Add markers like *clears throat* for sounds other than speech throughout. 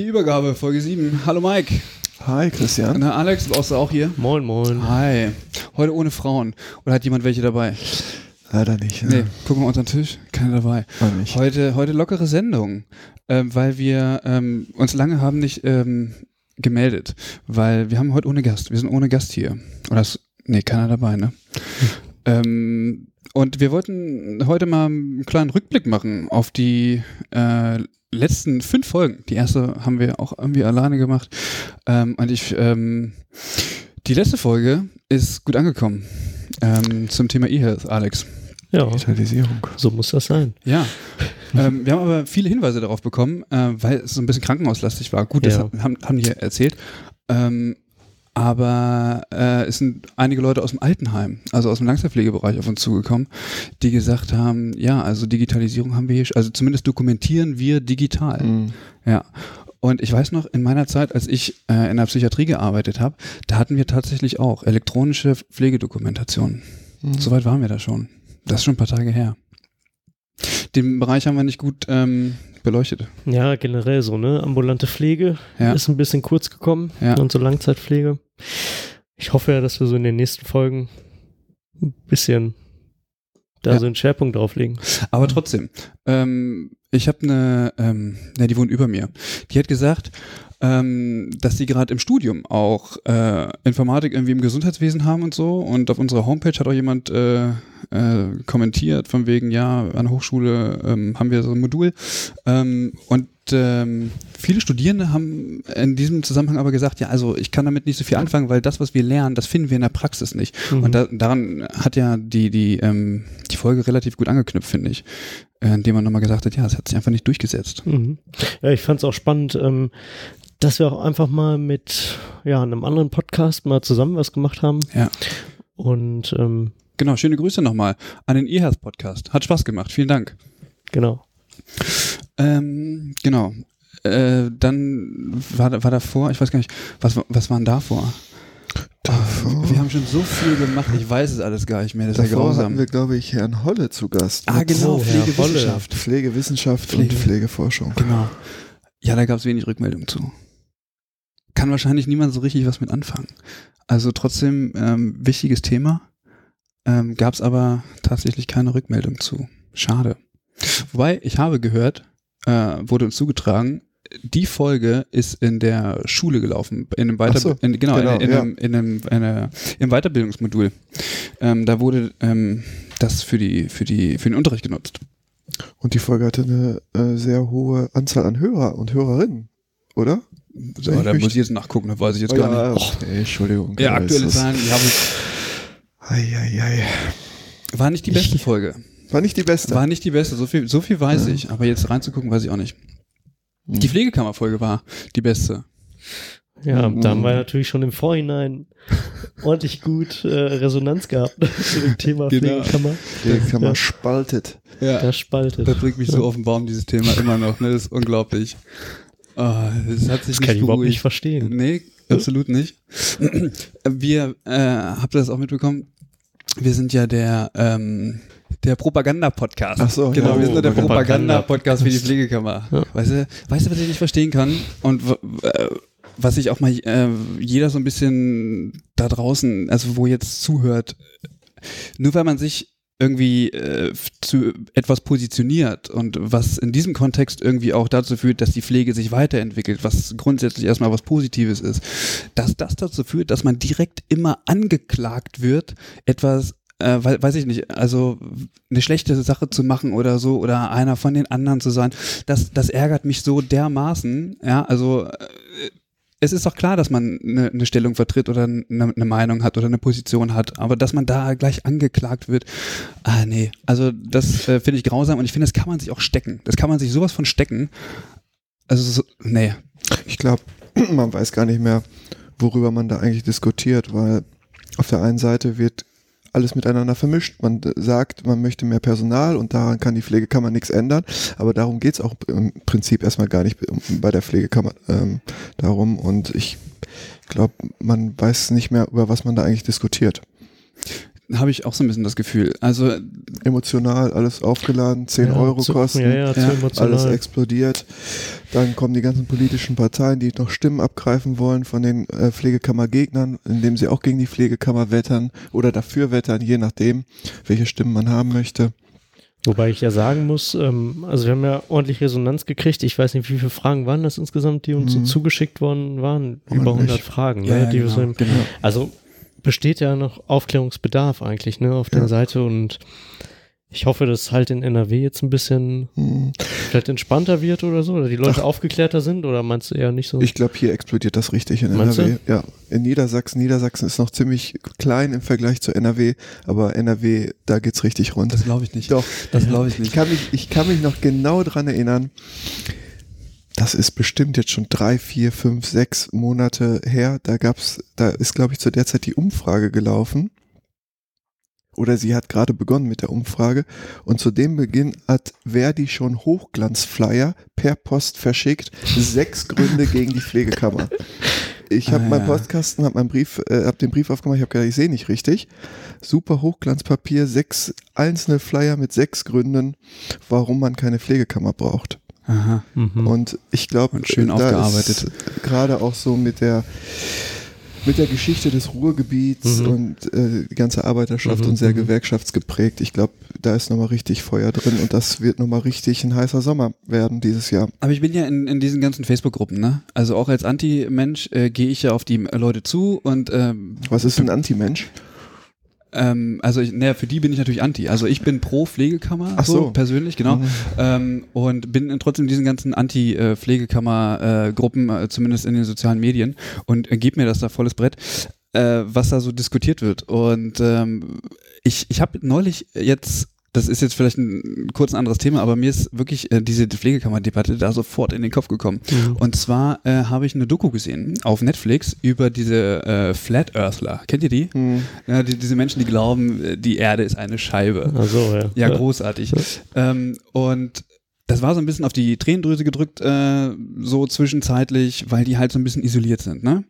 Die Übergabe, Folge 7. Hallo Mike. Hi Christian. Na, Alex, brauchst du auch hier? Moin, moin. Hi. Heute ohne Frauen. Oder hat jemand welche dabei? Leider nicht. Nee, Ne? gucken wir unter den Tisch. Keiner dabei. Heute, heute lockere Sendung, ähm, weil wir ähm, uns lange haben nicht ähm, gemeldet, weil wir haben heute ohne Gast. Wir sind ohne Gast hier. Oder ist, nee, keiner dabei, ne? ähm, und wir wollten heute mal einen kleinen Rückblick machen auf die äh, letzten fünf Folgen. Die erste haben wir auch irgendwie alleine gemacht. Ähm, und ich, ähm, die letzte Folge ist gut angekommen ähm, zum Thema E-Health, Alex. Ja, Digitalisierung. so muss das sein. Ja. *laughs* ähm, wir haben aber viele Hinweise darauf bekommen, äh, weil es so ein bisschen krankenhauslastig war. Gut, das Ja. haben, haben die hier erzählt. Ähm, aber äh, es sind einige Leute aus dem Altenheim, also aus dem Langzeitpflegebereich auf uns zugekommen, die gesagt haben, ja, also Digitalisierung haben wir hier, also zumindest dokumentieren wir digital. Mhm. Ja. Und ich weiß noch, in meiner Zeit, als ich äh, in der Psychiatrie gearbeitet habe, da hatten wir tatsächlich auch elektronische Pflegedokumentation. Mhm. Soweit waren wir da schon. Das ist schon ein paar Tage her. Den Bereich haben wir nicht gut ähm, beleuchtet. Ja, generell so, ne? Ambulante Pflege Ja. ist ein bisschen kurz gekommen Ja. und so Langzeitpflege. Ich hoffe ja, dass wir so in den nächsten Folgen ein bisschen da Ja. so einen Schwerpunkt drauflegen. Aber trotzdem, ähm, ich habe eine, ähm, ne, die wohnt über mir. Die hat gesagt, ähm, dass sie gerade im Studium auch äh, Informatik irgendwie im Gesundheitswesen haben und so. Und auf unserer Homepage hat auch jemand äh, äh, kommentiert von wegen, ja, an der Hochschule ähm, haben wir so ein Modul. Ähm, und ähm, viele Studierende haben in diesem Zusammenhang aber gesagt, ja, also ich kann damit nicht so viel anfangen, weil das, was wir lernen, das finden wir in der Praxis nicht. Mhm. Und da, daran hat ja die, die, ähm, die Folge relativ gut angeknüpft, finde ich. Äh, indem man nochmal gesagt hat, ja, es hat sich einfach nicht durchgesetzt. Mhm. Ja, ich fand es auch spannend, ähm, dass wir auch einfach mal mit ja, einem anderen Podcast mal zusammen was gemacht haben. Ja. Und ähm, Genau, schöne Grüße nochmal an den eHealth Podcast. Hat Spaß gemacht, vielen Dank. genau. Ähm, genau. Äh, dann war, war davor, ich weiß gar nicht, was, was waren davor? Davor, Wir haben schon so viel gemacht, ich weiß es alles gar nicht mehr, das ist ja davor grausam. hatten wir, glaube ich, Herrn Holle zu Gast. ah, genau, Oh, Pflegewissenschaft. Pflegewissenschaft Pflege- und Pflegeforschung. Genau. Ja, da gab es wenig Rückmeldung zu. Kann wahrscheinlich niemand so richtig was mit anfangen. Also trotzdem ähm, wichtiges Thema. Ähm, gab es aber tatsächlich keine Rückmeldung zu. Schade. Wobei, ich habe gehört, äh, wurde uns zugetragen, die Folge ist in der Schule gelaufen, in einem Weiter so, in, genau, genau, in, in, ja. einem, in einem eine, im Weiterbildungsmodul. Ähm, da wurde ähm, das für die für die für den Unterricht genutzt. Und die Folge hatte eine äh, sehr hohe Anzahl an Hörer und Hörerinnen, oder? So, Ich da muss ich jetzt nachgucken, das weiß ich jetzt Oh, gar ja, nicht. okay, Entschuldigung. Ja, aktuelle Zahlen, die habe ich. Eieiei. War nicht die beste Folge. War nicht die beste. War nicht die beste, so viel, so viel weiß Ja. ich. Aber jetzt reinzugucken, weiß ich auch nicht. Hm. Die Pflegekammerfolge war die beste. Ja, Mhm. da haben wir natürlich schon im Vorhinein *laughs* ordentlich gut äh, Resonanz gehabt *laughs* zu dem Thema Genau. Pflegekammer. Pflegekammer Ja. spaltet. Ja. Das spaltet. Das bringt mich so auf den Baum, dieses Thema immer noch. Ne? Das ist unglaublich. Oh, das hat sich Das nicht kann ich überhaupt nicht verstehen. Nee, absolut nicht. Wir, äh, habt ihr das auch mitbekommen? Wir sind ja der, ähm, der Propaganda-Podcast. Ach so, genau, ja, wir sind nur der Propaganda- Propaganda-Podcast für die Pflegekammer. Ja. Weißt, du, weißt du, was ich nicht verstehen kann? Und äh, was ich auch mal äh, jeder so ein bisschen da draußen, also wo jetzt zuhört, nur weil man sich irgendwie äh, zu etwas positioniert und was in diesem Kontext irgendwie auch dazu führt, dass die Pflege sich weiterentwickelt, was grundsätzlich erstmal was Positives ist, dass das dazu führt, dass man direkt immer angeklagt wird, etwas äh, wei- weiß ich nicht, also eine schlechte Sache zu machen oder so oder einer von den anderen zu sein, das, das ärgert mich so dermaßen, ja, also äh, es ist doch klar, dass man eine, eine Stellung vertritt oder eine, eine Meinung hat oder eine Position hat, aber dass man da gleich angeklagt wird, ah nee, also das äh, finde ich grausam und ich finde, das kann man sich auch stecken. Das kann man sich sowas von stecken. Also so, nee. Ich glaube, *clears throat* man weiß gar nicht mehr, worüber man da eigentlich diskutiert, weil auf der einen Seite wird alles miteinander vermischt. Man sagt, man möchte mehr Personal und daran kann die Pflegekammer nichts ändern. Aber darum geht's auch im Prinzip erstmal gar nicht bei der Pflegekammer ähm, darum. Und ich glaube, man weiß nicht mehr, über was man da eigentlich diskutiert. Habe ich auch so ein bisschen das Gefühl. Also Emotional, alles aufgeladen, 10 Ja, Euro zu, kosten. Ja, ja, alles explodiert. Dann kommen die ganzen politischen Parteien, die noch Stimmen abgreifen wollen von den äh, Pflegekammergegnern, indem sie auch gegen die Pflegekammer wettern oder dafür wettern, je nachdem, welche Stimmen man haben möchte. Wobei ich ja sagen muss, ähm, also wir haben ja ordentlich Resonanz gekriegt. Ich weiß nicht, wie viele Fragen waren das insgesamt, die uns so Mhm. zugeschickt worden waren. Über Ordentlich. 100 Fragen. Ja, ne, ja, die wir so genau, im, genau. Also besteht ja noch Aufklärungsbedarf eigentlich ne, auf der Ja. Seite und ich hoffe, dass halt in NRW jetzt ein bisschen Hm. vielleicht entspannter wird oder so, oder die Leute aufgeklärter sind, oder meinst du eher nicht so? Ich glaube, hier explodiert das richtig in Meinst NRW. Ja, in Niedersachsen. Niedersachsen ist noch ziemlich klein im Vergleich zu NRW, aber NRW, da geht's richtig rund. das glaube ich nicht. Doch, Das glaube ich ich nicht. kann mich, ich kann mich noch genau dran erinnern. Das ist bestimmt jetzt schon drei, vier, fünf, sechs Monate her. Da gab's, da ist, glaube ich, zu der Zeit die Umfrage gelaufen. Oder sie hat gerade begonnen mit der Umfrage. Und zu dem Beginn hat Verdi schon Hochglanzflyer per Post verschickt. Sechs Gründe gegen die Pflegekammer. Ich habe Ah, meinen. Postkasten, habe meinen Brief, äh, habe den Brief aufgemacht. Ich habe gedacht, ich sehe nicht richtig. Super Hochglanzpapier, sechs einzelne Flyer mit sechs Gründen, warum man keine Pflegekammer braucht. Aha. Mhm. Und ich glaube, Und schön aufgearbeitet. gerade auch so mit der mit der Geschichte des Ruhrgebiets Mhm. und äh, die ganze Arbeiterschaft Mhm, und sehr mhm. gewerkschaftsgeprägt. Ich glaube, da ist nochmal richtig Feuer drin und das wird nochmal richtig ein heißer Sommer werden dieses Jahr. Aber ich bin ja in, in diesen ganzen Facebook-Gruppen, ne? Also auch als Anti-Mensch äh, gehe ich ja auf die Leute zu und ähm, Was ist ein Anti-Mensch? Ähm, also ich, naja, für die bin ich natürlich anti. Also ich bin pro Pflegekammer, Ach so. persönlich, genau. Mhm. Ähm, und bin in trotzdem diesen ganzen Anti-Pflegekammer-Gruppen, äh, zumindest in den sozialen Medien, und äh, gebe mir das da volles Brett, äh, was da so diskutiert wird. Und ähm, ich, ich habe neulich jetzt das ist jetzt vielleicht ein kurz ein anderes Thema, aber mir ist wirklich äh, diese Pflegekammer-Debatte da sofort in den Kopf gekommen. Mhm. Und zwar äh, habe ich eine Doku gesehen auf Netflix über diese äh, Flat Earthler. Kennt ihr die? Hm. Ja, die, diese Menschen, die glauben, äh, die Erde ist eine Scheibe. Ach so, ja. Ja, großartig. Ähm, und das war so ein bisschen auf die Tränendrüse gedrückt, äh, so zwischenzeitlich, weil die halt so ein bisschen isoliert sind. Ne?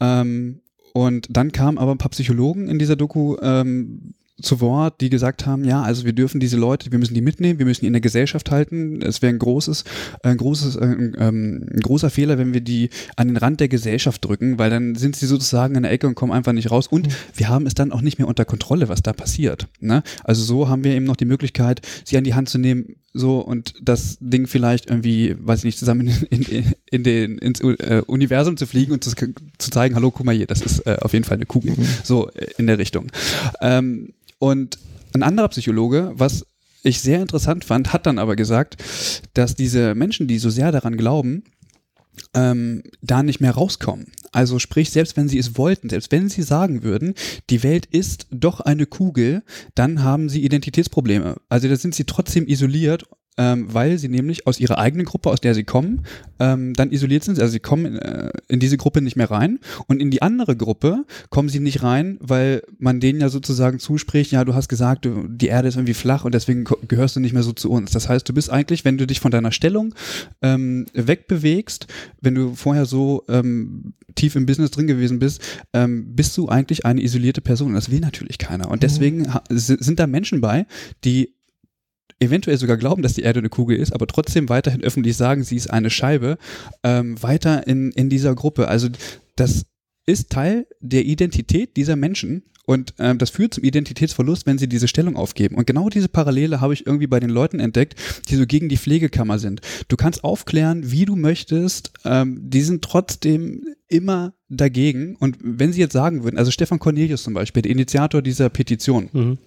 Ähm, und dann kamen aber ein paar Psychologen in dieser Doku ähm, zu Wort, die gesagt haben, ja, also wir dürfen diese Leute, wir müssen die mitnehmen, wir müssen die in der Gesellschaft halten. Es wäre ein großes, ein großes, äh, ähm, ein großer Fehler, wenn wir die an den Rand der Gesellschaft drücken, weil dann sind sie sozusagen in der Ecke und kommen einfach nicht raus. Und wir haben es dann auch nicht mehr unter Kontrolle, was da passiert. Ne? Also so haben wir eben noch die Möglichkeit, sie an die Hand zu nehmen, so und das Ding vielleicht irgendwie, weiß ich nicht, zusammen in, in, in den ins äh, Universum zu fliegen und zu, zu zeigen, hallo, guck mal hier, das ist äh, auf jeden Fall eine Kugel. So äh, in der Richtung. Ähm, und ein anderer Psychologe, was ich sehr interessant fand, hat dann aber gesagt, dass diese Menschen, die so sehr daran glauben, ähm, da nicht mehr rauskommen. Also sprich, selbst wenn sie es wollten, selbst wenn sie sagen würden, die Welt ist doch eine Kugel, dann haben sie Identitätsprobleme. Also da sind sie trotzdem isoliert, ähm, weil sie nämlich aus ihrer eigenen Gruppe, aus der sie kommen, ähm, dann isoliert sind. Also sie kommen äh, in diese Gruppe nicht mehr rein und in die andere Gruppe kommen sie nicht rein, weil man denen ja sozusagen zuspricht, ja, du hast gesagt, du, die Erde ist irgendwie flach und deswegen gehörst du nicht mehr so zu uns. Das heißt, du bist eigentlich, wenn du dich von deiner Stellung ähm, wegbewegst, wenn du vorher so ähm, tief im Business drin gewesen bist, ähm, bist du eigentlich eine isolierte Person. Das will natürlich keiner. Und deswegen si- sind da Menschen bei, die eventuell sogar glauben, dass die Erde eine Kugel ist, aber trotzdem weiterhin öffentlich sagen, sie ist eine Scheibe, ähm, weiter in, in dieser Gruppe. Also das ist Teil der Identität dieser Menschen und ähm, das führt zum Identitätsverlust, wenn sie diese Stellung aufgeben. Und genau diese Parallele habe ich irgendwie bei den Leuten entdeckt, die so gegen die Pflegekammer sind. Du kannst aufklären, wie du möchtest, ähm, die sind trotzdem immer dagegen. Und wenn sie jetzt sagen würden, also Stefan Cornelius zum Beispiel, der Initiator dieser Petition, mhm.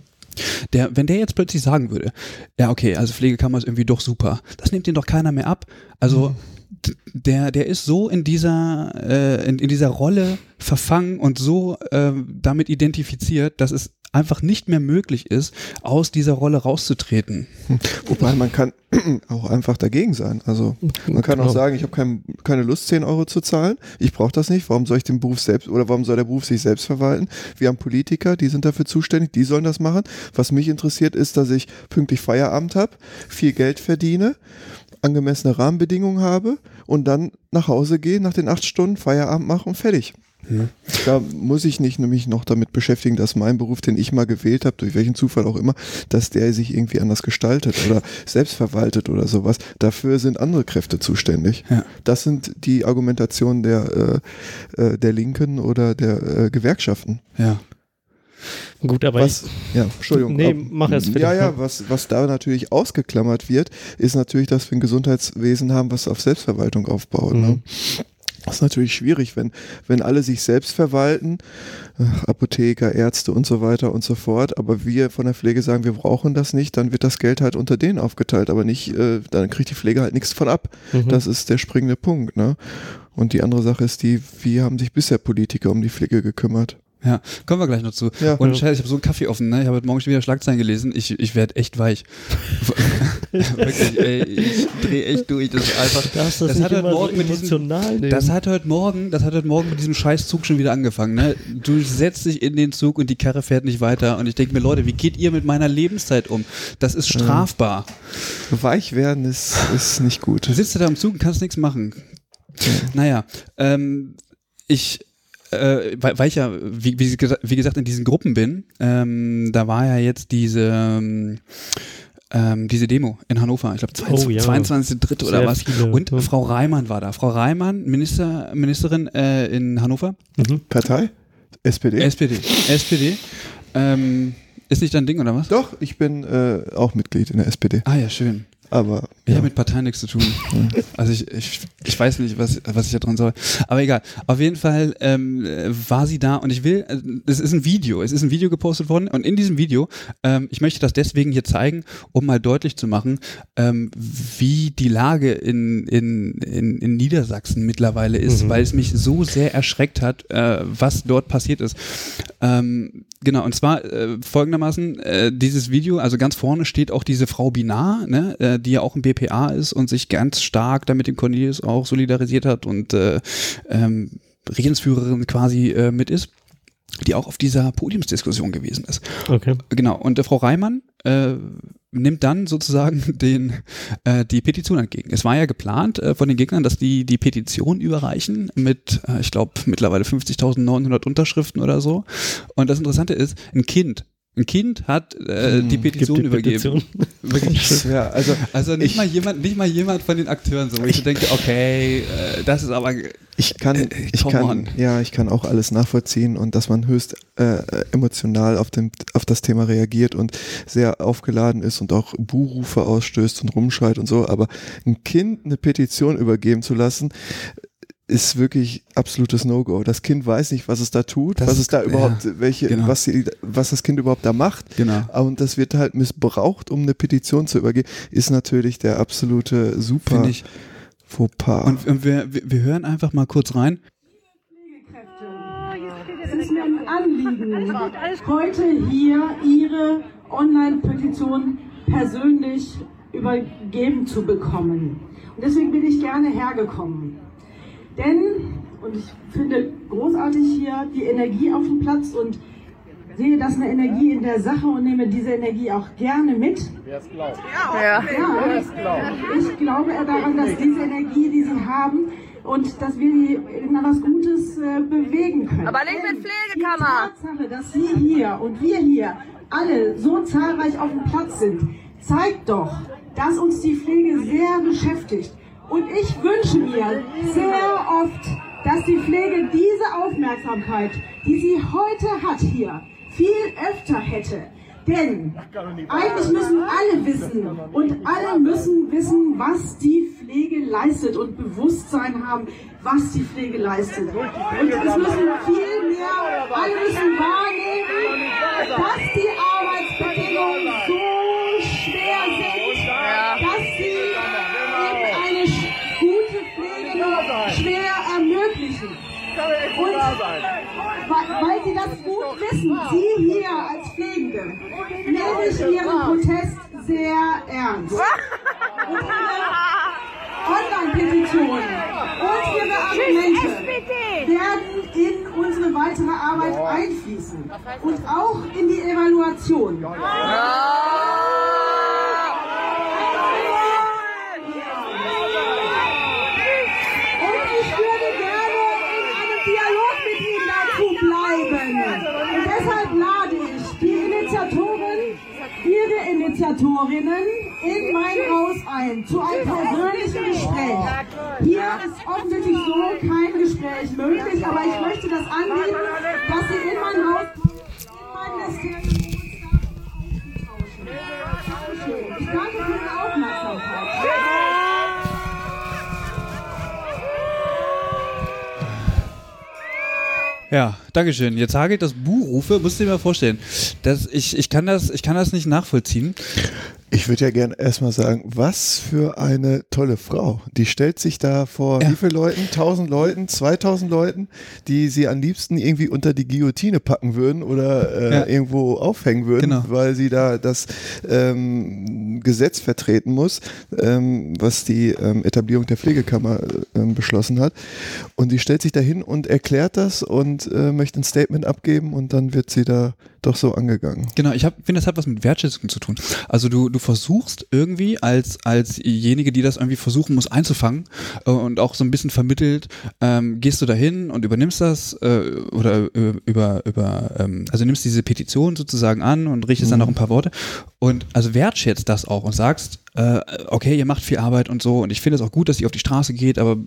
Der, wenn der jetzt plötzlich sagen würde, ja, okay, also Pflegekammer ist irgendwie doch super, das nimmt ihn doch keiner mehr ab. Also mhm der, der ist so in dieser, äh, in, in dieser Rolle verfangen und so äh, damit identifiziert, dass es einfach nicht mehr möglich ist, aus dieser Rolle rauszutreten. Wobei man kann *clears throat* auch einfach dagegen sein. Also man kann auch genau. sagen, ich habe kein, keine Lust, 10 Euro zu zahlen. Ich brauche das nicht. Warum soll ich den Beruf selbst oder warum soll der Beruf sich selbst verwalten? Wir haben Politiker, die sind dafür zuständig, die sollen das machen. Was mich interessiert, ist, dass ich pünktlich Feierabend habe, viel Geld verdiene angemessene Rahmenbedingungen habe und dann nach Hause gehe, nach den acht Stunden Feierabend mache und fertig. Mhm. Da muss ich nicht nämlich noch damit beschäftigen, dass mein Beruf, den ich mal gewählt habe, durch welchen Zufall auch immer, dass der sich irgendwie anders gestaltet oder selbst verwaltet oder sowas. Dafür sind andere Kräfte zuständig. Ja. Das sind die Argumentationen der, äh, äh der Linken oder der äh, Gewerkschaften. Ja. Gut, aber was, ja, Entschuldigung. Nee, mach erst. Ja, ja, was, was da natürlich ausgeklammert wird, ist natürlich, dass wir ein Gesundheitswesen haben, was auf Selbstverwaltung aufbaut. Ne? Mhm. Ne? Das ist natürlich schwierig, wenn, wenn alle sich selbst verwalten, Apotheker, Ärzte und so weiter und so fort, aber wir von der Pflege sagen, wir brauchen das nicht, dann wird das Geld halt unter denen aufgeteilt, aber nicht, äh, dann kriegt die Pflege halt nichts von ab. Mhm. Das ist der springende Punkt. Ne? Und die andere Sache ist die, wie haben sich bisher Politiker um die Pflege gekümmert? Ja, kommen wir gleich noch zu. Ja. Und Scheiße, ich habe so einen Kaffee offen, ne? Ich habe heute Morgen schon wieder Schlagzeilen gelesen. Ich, ich werde echt weich. *laughs* Wirklich, ey, ich drehe echt durch. Das ist einfach. Das, das, das hat heute morgen so mit diesem, Das hat heute Morgen, das hat heute Morgen mit diesem Scheißzug schon wieder angefangen, ne? Du setzt dich in den Zug und die Karre fährt nicht weiter. Und ich denke mir, Leute, wie geht ihr mit meiner Lebenszeit um? Das ist strafbar. Weich werden ist, ist nicht gut. Du sitzt da im Zug und kannst nichts machen. Ja. Naja, ähm, ich äh, weil, weil ich ja, wie, wie, wie, gesagt, in diesen Gruppen bin, ähm, da war ja jetzt diese, ähm, ähm diese Demo in Hannover, ich glaube 22.3. Oh, ja. 22. oder was. Viele, und ja. Frau Reimann war da. Frau Reimann, Minister, Ministerin äh, in Hannover. Mhm. Partei? SPD? SPD. SPD. Ähm, ist nicht dein Ding, oder was? Doch, ich bin äh, auch Mitglied in der SPD. Ah ja, schön. Aber. Ich ja. habe mit Parteien nichts zu tun. Also ich, ich, ich weiß nicht, was, was ich da drin soll. Aber egal. Auf jeden Fall ähm, war sie da und ich will, äh, es ist ein Video, es ist ein Video gepostet worden und in diesem Video, ähm, ich möchte das deswegen hier zeigen, um mal deutlich zu machen, ähm, wie die Lage in, in, in, in Niedersachsen mittlerweile ist, mhm. weil es mich so sehr erschreckt hat, äh, was dort passiert ist. Ähm, genau, und zwar äh, folgendermaßen, äh, dieses Video, also ganz vorne steht auch diese Frau Binar, ne, äh, die ja auch im BPA ist und sich ganz stark damit dem Cornelius auch solidarisiert hat und äh, ähm, Regierungsführerin quasi äh, mit ist die auch auf dieser Podiumsdiskussion gewesen ist. Okay. Genau. Und äh, Frau Reimann äh, nimmt dann sozusagen *laughs* den, äh, die Petition entgegen. Es war ja geplant äh, von den Gegnern, dass die die Petition überreichen mit, äh, ich glaube, mittlerweile 50.900 Unterschriften oder so. Und das Interessante ist, ein Kind ein Kind hat äh, hm, die Petition die übergeben. Petition. *laughs* Ja, also, also nicht mal jemand, nicht mal jemand von den Akteuren so, wo ich, ich denke, okay, äh, das ist aber. Ich kann, äh, ich kann, on. ja, ich kann auch alles nachvollziehen und dass man höchst äh, emotional auf dem, auf das Thema reagiert und sehr aufgeladen ist und auch Buhrufe ausstößt und rumschreit und so. Aber ein Kind eine Petition übergeben zu lassen, ist wirklich absolutes No-Go. Das Kind weiß nicht, was es da tut, das, was es da überhaupt, ja, welche, genau. was, sie, was das Kind überhaupt da macht. Genau. Und das wird halt missbraucht, um eine Petition zu übergeben, ist natürlich der absolute super ich. Fauxpas. Und, und wir, wir hören einfach mal kurz rein. Es ist mir ein Anliegen, heute hier Ihre Online-Petition persönlich übergeben zu bekommen. Und deswegen bin ich gerne hergekommen. Denn, und ich finde großartig hier die Energie auf dem Platz und sehe das eine Energie in der Sache und nehme diese Energie auch gerne mit. Wer es glaubt. Ja, ja. ich glaube daran, dass diese Energie, die sie haben, und dass wir die in etwas Gutes äh, bewegen können. Aber nicht mit Pflegekammer. Die Tatsache, dass Sie hier und wir hier alle so zahlreich auf dem Platz sind, zeigt doch, dass uns die Pflege sehr beschäftigt. Und ich wünsche mir sehr oft, dass die Pflege diese Aufmerksamkeit, die sie heute hat hier, viel öfter hätte. Denn eigentlich müssen alle wissen und alle müssen wissen, was die Pflege leistet und Bewusstsein haben, was die Pflege leistet. Und es müssen viel mehr, alle müssen wahrnehmen, dass die Und weil Sie das gut wissen, Sie hier als Pflegende, nehme ich Ihren Protest sehr ernst. *laughs* Und Online-Petitionen und Ihre Argumente werden in unsere weitere Arbeit einfließen und auch in die Evaluation. Und Ihre Initiatorinnen in mein Haus ein zu einem persönlichen Gespräch. Hier ist offensichtlich so kein Gespräch möglich, aber ich möchte das anbieten, dass Sie in mein Haus in mein. Ich danke für Ihre Aufmerksamkeit. Ja, Dankeschön. Jetzt hagelt das Buhrufe, musst du dir mal vorstellen. Das, ich, ich, kann das, ich kann das nicht nachvollziehen. Ich würde ja gerne erstmal sagen, was für eine tolle Frau. Die stellt sich da vor Ja. wie viele Leuten? 1000 Leuten, 2000 Leuten, die sie am liebsten irgendwie unter die Guillotine packen würden oder äh, Ja. irgendwo aufhängen würden, Genau. weil sie da das ähm, Gesetz vertreten muss, ähm, was die ähm, Etablierung der Pflegekammer ähm, beschlossen hat. Und die stellt sich dahin und erklärt das und äh, möchte ein Statement abgeben und dann wird sie da doch so angegangen. Genau, ich finde, das hat was mit Wertschätzung zu tun. Also du, du versuchst irgendwie als, als diejenige, die das irgendwie versuchen muss einzufangen äh, und auch so ein bisschen vermittelt, ähm, gehst du dahin und übernimmst das äh, oder äh, über, über ähm, also nimmst diese Petition sozusagen an und richtest dann noch ein paar Worte und also wertschätzt das auch und sagst, äh, okay, ihr macht viel Arbeit und so und ich finde es auch gut, dass ihr auf die Straße geht, aber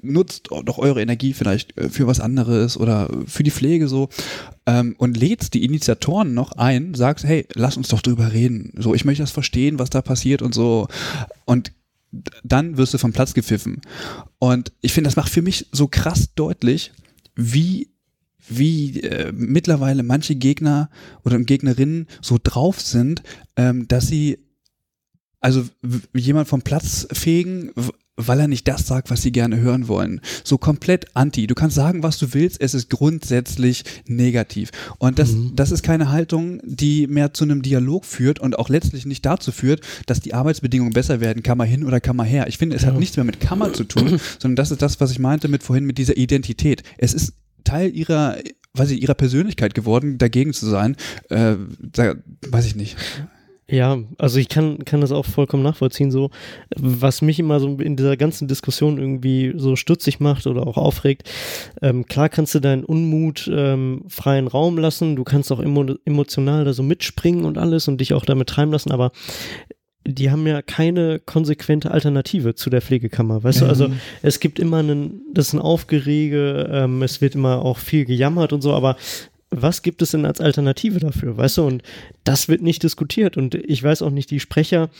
nutzt doch eure Energie vielleicht äh, für was anderes oder für die Pflege so ähm, und lädst die Initiatoren noch ein, sagst, hey, lass uns doch drüber reden. So, ich möchte das verstehen, was da passiert und so. Und dann wirst du vom Platz gepfiffen. Und ich finde, das macht für mich so krass deutlich, wie wie äh, mittlerweile manche Gegner oder Gegnerinnen so drauf sind, ähm, dass sie also jemand vom Platz fegen, weil er nicht das sagt, was sie gerne hören wollen. So komplett anti. Du kannst sagen, was du willst, es ist grundsätzlich negativ. Und das, das ist keine Haltung, die mehr zu einem Dialog führt und auch letztlich nicht dazu führt, dass die Arbeitsbedingungen besser werden, Kammer hin oder Kammer her. Ich finde, es hat nichts mehr mit Kammer zu tun, sondern das ist das, was ich meinte mit vorhin mit dieser Identität. Es ist Teil ihrer, weiß ich, ihrer Persönlichkeit geworden, dagegen zu sein. Äh, da, weiß ich nicht. Ja, also ich kann, kann das auch vollkommen nachvollziehen. So, was mich immer so in dieser ganzen Diskussion irgendwie so stutzig macht oder auch aufregt, ähm, klar kannst du deinen Unmut ähm, freien Raum lassen, du kannst auch emo emotional da so mitspringen und alles und dich auch damit treiben lassen, aber die haben ja keine konsequente Alternative zu der Pflegekammer, weißt du? Also es gibt immer einen, das ist ein Aufgerege, ähm, es wird immer auch viel gejammert und so, aber was gibt es denn als Alternative dafür, weißt du? Und das wird nicht diskutiert und ich weiß auch nicht, die Sprecher,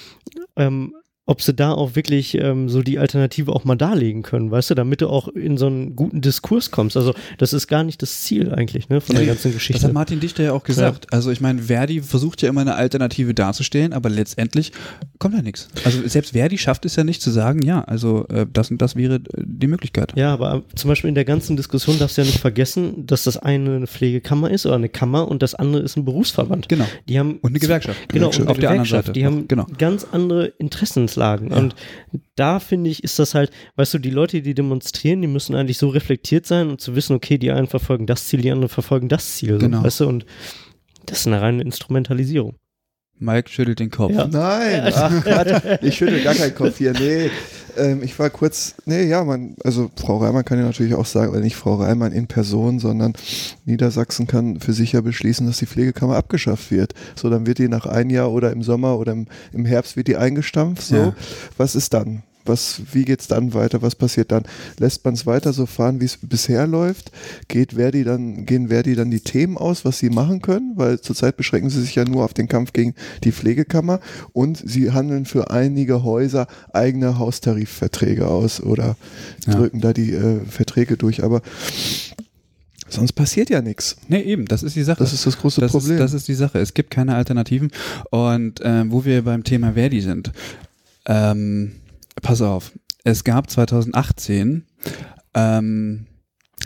ähm, ob sie da auch wirklich ähm, so die Alternative auch mal darlegen können, weißt du, damit du auch in so einen guten Diskurs kommst. Also das ist gar nicht das Ziel eigentlich, ne, von der ganzen Das Geschichte. hat Martin Dichter ja auch gesagt. Also ich meine, Verdi versucht ja immer eine Alternative darzustellen, aber letztendlich kommt ja nichts. Also selbst Verdi schafft es ja nicht zu sagen, ja, also äh, das und das wäre äh, die Möglichkeit. Ja, aber zum Beispiel in der ganzen Diskussion darfst du ja nicht vergessen, dass das eine eine Pflegekammer ist oder eine Kammer und das andere ist ein Berufsverband. Genau. Die haben Und eine Gewerkschaft. Genau, und Auf eine der anderen Gewerkschaft. Seite. Die haben Genau. ganz andere Interessenslagen. Und da finde ich, ist das halt, weißt du, die Leute, die demonstrieren, die müssen eigentlich so reflektiert sein und zu wissen, okay, die einen verfolgen das Ziel, die anderen verfolgen das Ziel. So, Genau. Weißt du, und das ist eine reine Instrumentalisierung. Mike schüttelt den Kopf. Ja. Nein, ach Gott, ich schüttel gar keinen Kopf hier. Nee, ähm, ich war kurz, nee, ja, man, also Frau Reimann kann ja natürlich auch sagen, oder nicht Frau Reimann in Person, sondern Niedersachsen kann für sich ja beschließen, dass die Pflegekammer abgeschafft wird. So, dann wird die nach einem Jahr oder im Sommer oder im, im Herbst wird die eingestampft. So, Ja. was ist dann? Was, wie geht's dann weiter? Was passiert dann? Lässt man es weiter so fahren, wie es bisher läuft? Geht Verdi dann, gehen Verdi dann die Themen aus, was sie machen können? Weil zurzeit beschränken sie sich ja nur auf den Kampf gegen die Pflegekammer und sie handeln für einige Häuser eigene Haustarifverträge aus oder Ja. drücken da die äh, Verträge durch. Aber sonst passiert ja nichts. Nee, eben, das ist die Sache. Das ist das große das Problem. Ist, das ist die Sache. Es gibt keine Alternativen. Und äh, wo wir beim Thema Verdi sind, ähm, pass auf, es gab 2018, ähm,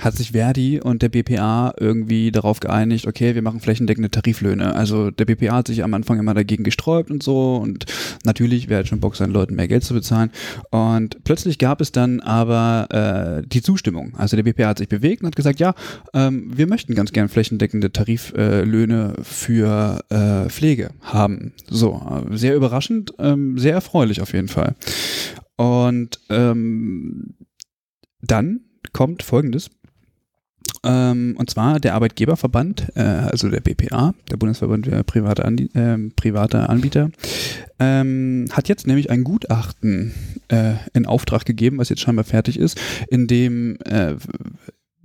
hat sich Verdi und der BPA irgendwie darauf geeinigt, okay, wir machen flächendeckende Tariflöhne. Also der BPA hat sich am Anfang immer dagegen gesträubt und so und natürlich, wer hat schon Bock, seinen Leuten mehr Geld zu bezahlen. Und plötzlich gab es dann aber äh, die Zustimmung. Also der BPA hat sich bewegt und hat gesagt, ja, ähm, wir möchten ganz gern flächendeckende Tariflöhne für äh, Pflege haben. So, äh, sehr überraschend, ähm, sehr erfreulich auf jeden Fall. Und ähm, dann kommt Folgendes. Ähm, und zwar der Arbeitgeberverband, äh, also der BPA, der Bundesverband der private, Andi äh, privater Anbieter, ähm, hat jetzt nämlich ein Gutachten äh, in Auftrag gegeben, was jetzt scheinbar fertig ist, in dem äh,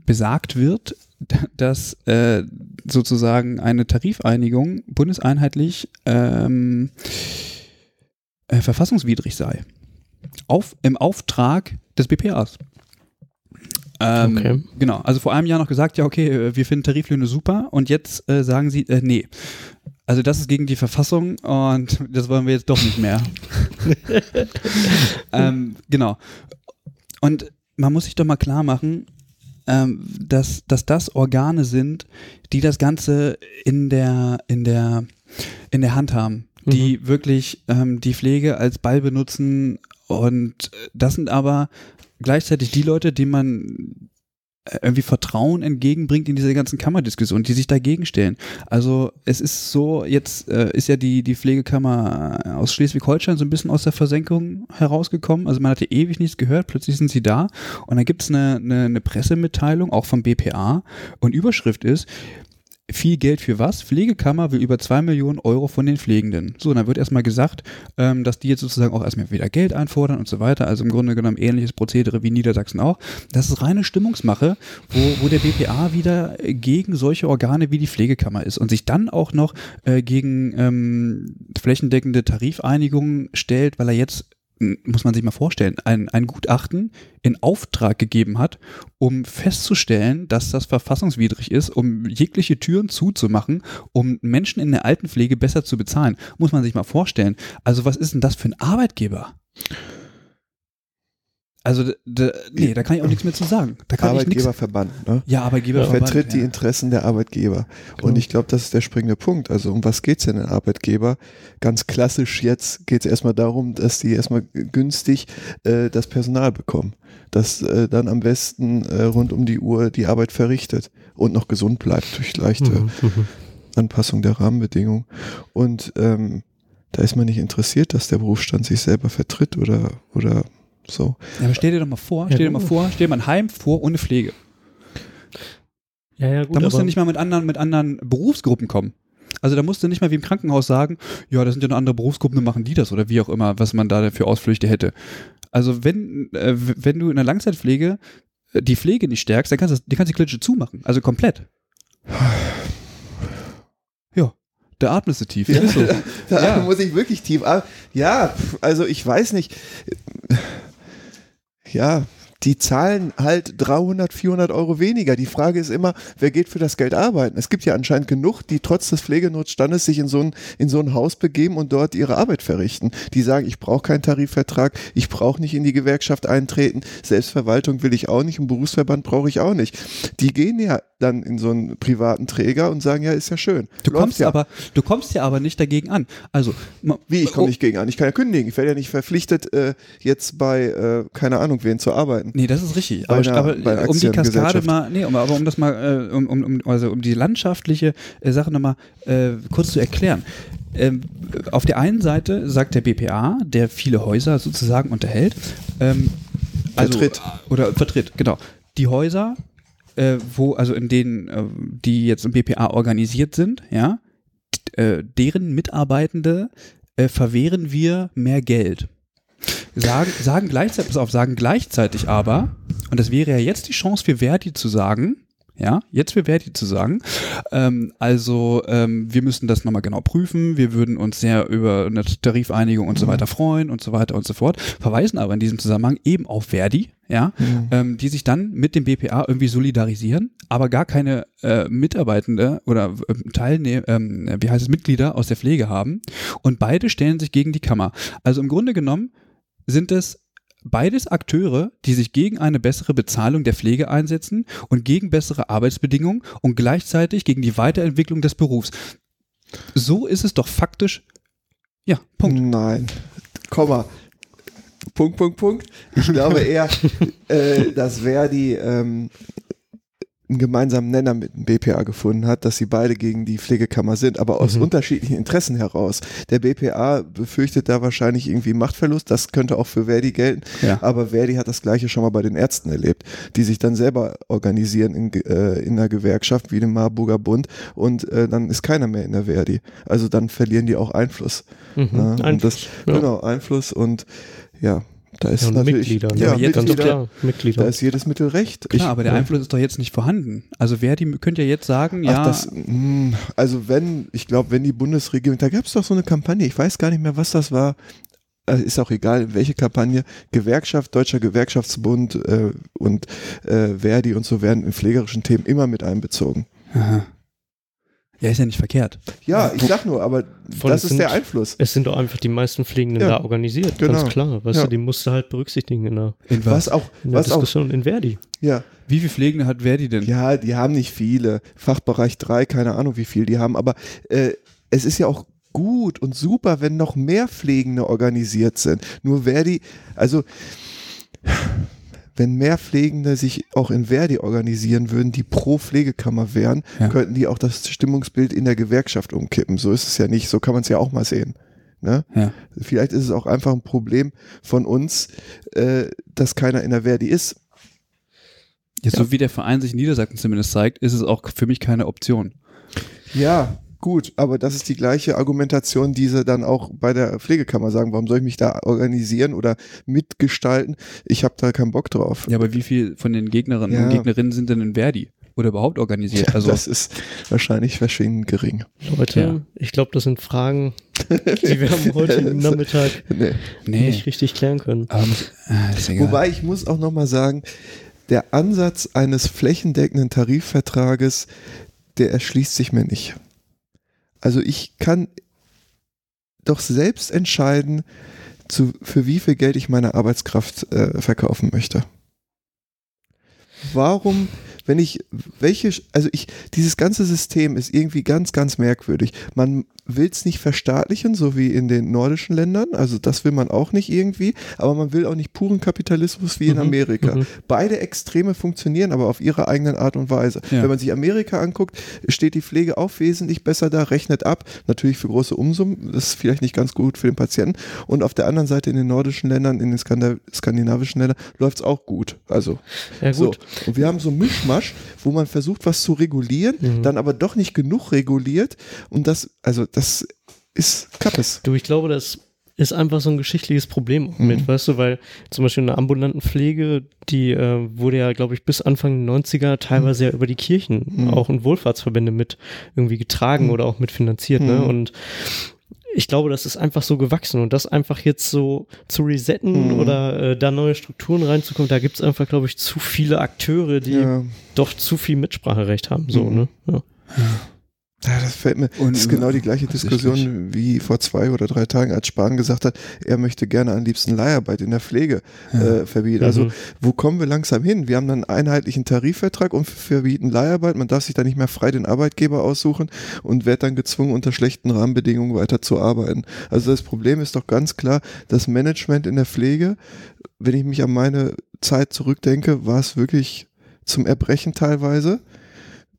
besagt wird, dass äh, sozusagen eine Tarifeinigung bundeseinheitlich ähm, äh, verfassungswidrig sei. Auf, Im Auftrag des BPAs. Ähm, Okay. Genau, also vor einem Jahr noch gesagt, ja, okay, äh, wir finden Tariflöhne super und jetzt äh, sagen sie, äh, nee. Also das ist gegen die Verfassung und *laughs* das wollen wir jetzt doch nicht mehr. *laughs* ähm, genau. Und man muss sich doch mal klar machen, ähm, dass, dass das Organe sind, die das Ganze in der, in der, in der Hand haben, die wirklich ähm, die Pflege als Ball benutzen und das sind aber gleichzeitig die Leute, denen man äh, irgendwie Vertrauen entgegenbringt in diese ganzen Kammerdiskussionen, die sich dagegen stellen. Also es ist so, jetzt äh, ist ja die, die Pflegekammer aus Schleswig-Holstein so ein bisschen aus der Versenkung herausgekommen. Also man hatte ewig nichts gehört, plötzlich sind sie da und dann gibt es eine, eine, eine Pressemitteilung, auch vom BPA und Überschrift ist, viel Geld für was? Pflegekammer will über zwei Millionen Euro von den Pflegenden. So, dann wird erstmal gesagt, ähm, dass die jetzt sozusagen auch erstmal wieder Geld einfordern und so weiter. Also im Grunde genommen ähnliches Prozedere wie Niedersachsen auch. Das ist reine Stimmungsmache, wo, wo der BPA wieder gegen solche Organe wie die Pflegekammer ist und sich dann auch noch äh, gegen ähm, flächendeckende Tarifeinigungen stellt, weil er jetzt muss man sich mal vorstellen, ein, ein Gutachten in Auftrag gegeben hat, um festzustellen, dass das verfassungswidrig ist, um jegliche Türen zuzumachen, um Menschen in der Altenpflege besser zu bezahlen. Muss man sich mal vorstellen. Also was ist denn das für ein Arbeitgeber? Also, nee, da kann ich auch nichts mehr zu sagen. Da kann ich nichts. Arbeitgeberverband, ne? Ja, Arbeitgeber. vertritt die Interessen der Arbeitgeber. Genau. Und ich glaube, das ist der springende Punkt. Also um was geht's denn den Arbeitgeber? Ganz klassisch jetzt geht es erstmal darum, dass die erstmal günstig äh, das Personal bekommen. Das äh, dann am besten äh, rund um die Uhr die Arbeit verrichtet und noch gesund bleibt durch leichte Mhm, mhm. Anpassung der Rahmenbedingungen. Und ähm, da ist man nicht interessiert, dass der Berufsstand sich selber vertritt oder, oder so. Ja, aber stell dir doch mal vor, stell dir mal vor, stell dir mal ein Heim vor ohne Pflege. Ja, ja, gut. Da musst du nicht mal mit anderen, mit anderen Berufsgruppen kommen. Also da musst du nicht mal wie im Krankenhaus sagen, ja, das sind ja noch andere Berufsgruppen, dann machen die das oder wie auch immer, was man da für Ausflüchte hätte. Also wenn, äh, wenn du in der Langzeitpflege äh, die Pflege nicht stärkst, dann kannst du die kannst du die Klitsche zumachen. Also komplett. Ja, da atmest du tief. Ja, Ist so. *laughs* da Ja. muss ich wirklich tief. ab- Ja, also ich weiß nicht. Ja, die zahlen halt 300, 400 Euro weniger. Die Frage ist immer, wer geht für das Geld arbeiten? Es gibt ja anscheinend genug, die trotz des Pflegenotstandes sich in so ein, in so ein Haus begeben und dort ihre Arbeit verrichten. Die sagen, ich brauche keinen Tarifvertrag, ich brauche nicht in die Gewerkschaft eintreten, Selbstverwaltung will ich auch nicht, einen Berufsverband brauche ich auch nicht. Die gehen ja dann in so einen privaten Träger und sagen, ja, ist ja schön. Du Läuft kommst ja. aber, du kommst ja aber nicht dagegen an. Also, Wie, ich komme oh, nicht gegen an. Ich kann ja kündigen. Ich werde ja nicht verpflichtet, äh, jetzt bei, äh, keine Ahnung, wen zu arbeiten. Nee, das ist richtig. Aber, einer- bei einer um die Kaskade mal, nee, um, aber um das mal, äh, um, um, also um die landschaftliche äh, Sache nochmal äh, kurz zu erklären. Ähm, auf der einen Seite sagt der BPA, der viele Häuser sozusagen unterhält, Ähm, also, Vertritt. Oder vertritt, genau. Die Häuser, äh, wo, also in denen, äh, die jetzt im BPA organisiert sind, ja, äh, deren Mitarbeitende verwehren wir mehr Geld. Sagen, sagen gleichzeitig, pass auf, sagen gleichzeitig aber, und das wäre ja jetzt die Chance für Verdi zu sagen, ja, jetzt für Verdi zu sagen, ähm, also ähm, wir müssen das nochmal genau prüfen, wir würden uns sehr über eine Tarifeinigung und so weiter freuen und so weiter und so fort, verweisen aber in diesem Zusammenhang eben auf Verdi, ja, ähm, die sich dann mit dem BPA irgendwie solidarisieren, aber gar keine äh, Mitarbeitende oder ähm, Teilnehmer, ähm, wie heißt es, Mitglieder aus der Pflege haben und beide stellen sich gegen die Kammer. Also im Grunde genommen sind es beides Akteure, die sich gegen eine bessere Bezahlung der Pflege einsetzen und gegen bessere Arbeitsbedingungen und gleichzeitig gegen die Weiterentwicklung des Berufs. So ist es doch faktisch. Ja, Punkt. Nein. Komma. Punkt, Punkt, Punkt. Ich glaube eher, *laughs* äh, dass Verdi ähm, einen gemeinsamen Nenner mit dem BPA gefunden hat, dass sie beide gegen die Pflegekammer sind, aber aus Mhm. unterschiedlichen Interessen heraus. Der BPA befürchtet da wahrscheinlich irgendwie Machtverlust, das könnte auch für Verdi gelten, Ja. aber Verdi hat das gleiche schon mal bei den Ärzten erlebt, die sich dann selber organisieren in, äh, in einer Gewerkschaft wie dem Marburger Bund und äh, dann ist keiner mehr in der Verdi. Also dann verlieren die auch Einfluss. Mhm. Und Einfluss, das, ja. Genau, Einfluss und ja, da ist Ja, und natürlich Mitglieder. ja, aber jetzt ganz Mitglieder, klar. Mitglieder. da ist jedes Mittel recht. Klar, aber der Einfluss ist doch jetzt nicht vorhanden. Also wer die könnte ja jetzt sagen, ja, Ach, das, mh, also wenn, ich glaube, wenn die Bundesregierung, da gab es doch so eine Kampagne, ich weiß gar nicht mehr, was das war, äh, ist auch egal, welche Kampagne, Gewerkschaft, Deutscher Gewerkschaftsbund äh, und äh, Verdi und so werden in pflegerischen Themen immer mit einbezogen. Aha. Ja, ist ja nicht verkehrt. Ja, ich sag nur, aber Voll, das ist sind- der Einfluss. Es sind doch einfach die meisten Pflegenden Ja, da organisiert, genau. ganz klar. Weißt Ja. du, die musst du halt berücksichtigen in der, In Was auch, in der was auch, Diskussion in Verdi. ja, Wie viele Pflegende hat Verdi denn? Ja, die haben nicht viele. Fachbereich 3, keine Ahnung, wie viel die haben, aber äh, es ist ja auch gut und super, wenn noch mehr Pflegende organisiert sind. Nur Verdi, also wenn mehr Pflegende sich auch in Verdi organisieren würden, die pro Pflegekammer wären, Ja. könnten die auch das Stimmungsbild in der Gewerkschaft umkippen. So ist es ja nicht, so kann man es ja auch mal sehen. Ne? Ja. Vielleicht ist es auch einfach ein Problem von uns, äh, dass keiner in der Verdi ist. Jetzt, so wie der Verein sich in Niedersachsen zumindest zeigt, ist es auch für mich keine Option. Ja, gut, aber das ist die gleiche Argumentation, die sie dann auch bei der Pflegekammer sagen. Warum soll ich mich da organisieren oder mitgestalten? Ich habe da keinen Bock drauf. Ja, aber wie viel von den Gegnerinnen Ja. und Gegnerinnen sind denn in Verdi? Oder überhaupt organisiert? Also, das ist wahrscheinlich verschwindend gering. Leute, Ja. ich glaube, das sind Fragen, *laughs* die wir am heutigen Nachmittag Nee. nee. nicht richtig klären können. Aber, äh, egal. Wobei ich muss auch nochmal sagen, der Ansatz eines flächendeckenden Tarifvertrages, der erschließt sich mir nicht. Also ich kann doch selbst entscheiden, zu, für wie viel Geld ich meine Arbeitskraft äh, verkaufen möchte. Warum, wenn ich, welche, also ich, dieses ganze System ist irgendwie ganz, ganz merkwürdig. Man will es nicht verstaatlichen, so wie in den nordischen Ländern, also das will man auch nicht irgendwie, aber man will auch nicht puren Kapitalismus wie in Mhm, Amerika. mhm. Beide Extreme funktionieren aber auf ihre eigenen Art und Weise. Ja. Wenn man sich Amerika anguckt, steht die Pflege auch wesentlich besser da, rechnet ab, natürlich für große Umsummen, das ist vielleicht nicht ganz gut für den Patienten. Und auf der anderen Seite in den nordischen Ländern, in den Skanda skandinavischen Ländern, läuft es auch gut. Also Ja, so. gut. Und wir haben so einen Mischmasch, wo man versucht, was zu regulieren, Mhm. dann aber doch nicht genug reguliert. Und das, also das ist Kappes. Du, ich glaube, das ist einfach so ein geschichtliches Problem auch Mhm. mit, weißt du, weil zum Beispiel in der ambulanten Pflege, die äh, wurde ja, glaube ich, bis Anfang der 90er teilweise ja über die Kirchen Mhm. auch und Wohlfahrtsverbände mit irgendwie getragen Mhm. oder auch mitfinanziert, ne? Mhm. Und ich glaube, das ist einfach so gewachsen und das einfach jetzt so zu resetten Mhm. oder äh, da neue Strukturen reinzukommen, da gibt es einfach, glaube ich, zu viele Akteure, die Ja. doch zu viel Mitspracherecht haben, so, Mhm. ne? Ja. Ja, das fällt mir. Und- das ist genau die gleiche. Diskussion wie vor zwei oder drei Tagen, als Spahn gesagt hat, er möchte gerne am liebsten Leiharbeit in der Pflege Ja. äh, verbieten. Also Mhm. wo kommen wir langsam hin? Wir haben dann einen einheitlichen Tarifvertrag und verbieten Leiharbeit. Man darf sich da nicht mehr frei den Arbeitgeber aussuchen und wird dann gezwungen, unter schlechten Rahmenbedingungen weiter zu arbeiten. Also das Problem ist doch ganz klar, das Management in der Pflege, wenn ich mich an meine Zeit zurückdenke, war es wirklich zum Erbrechen teilweise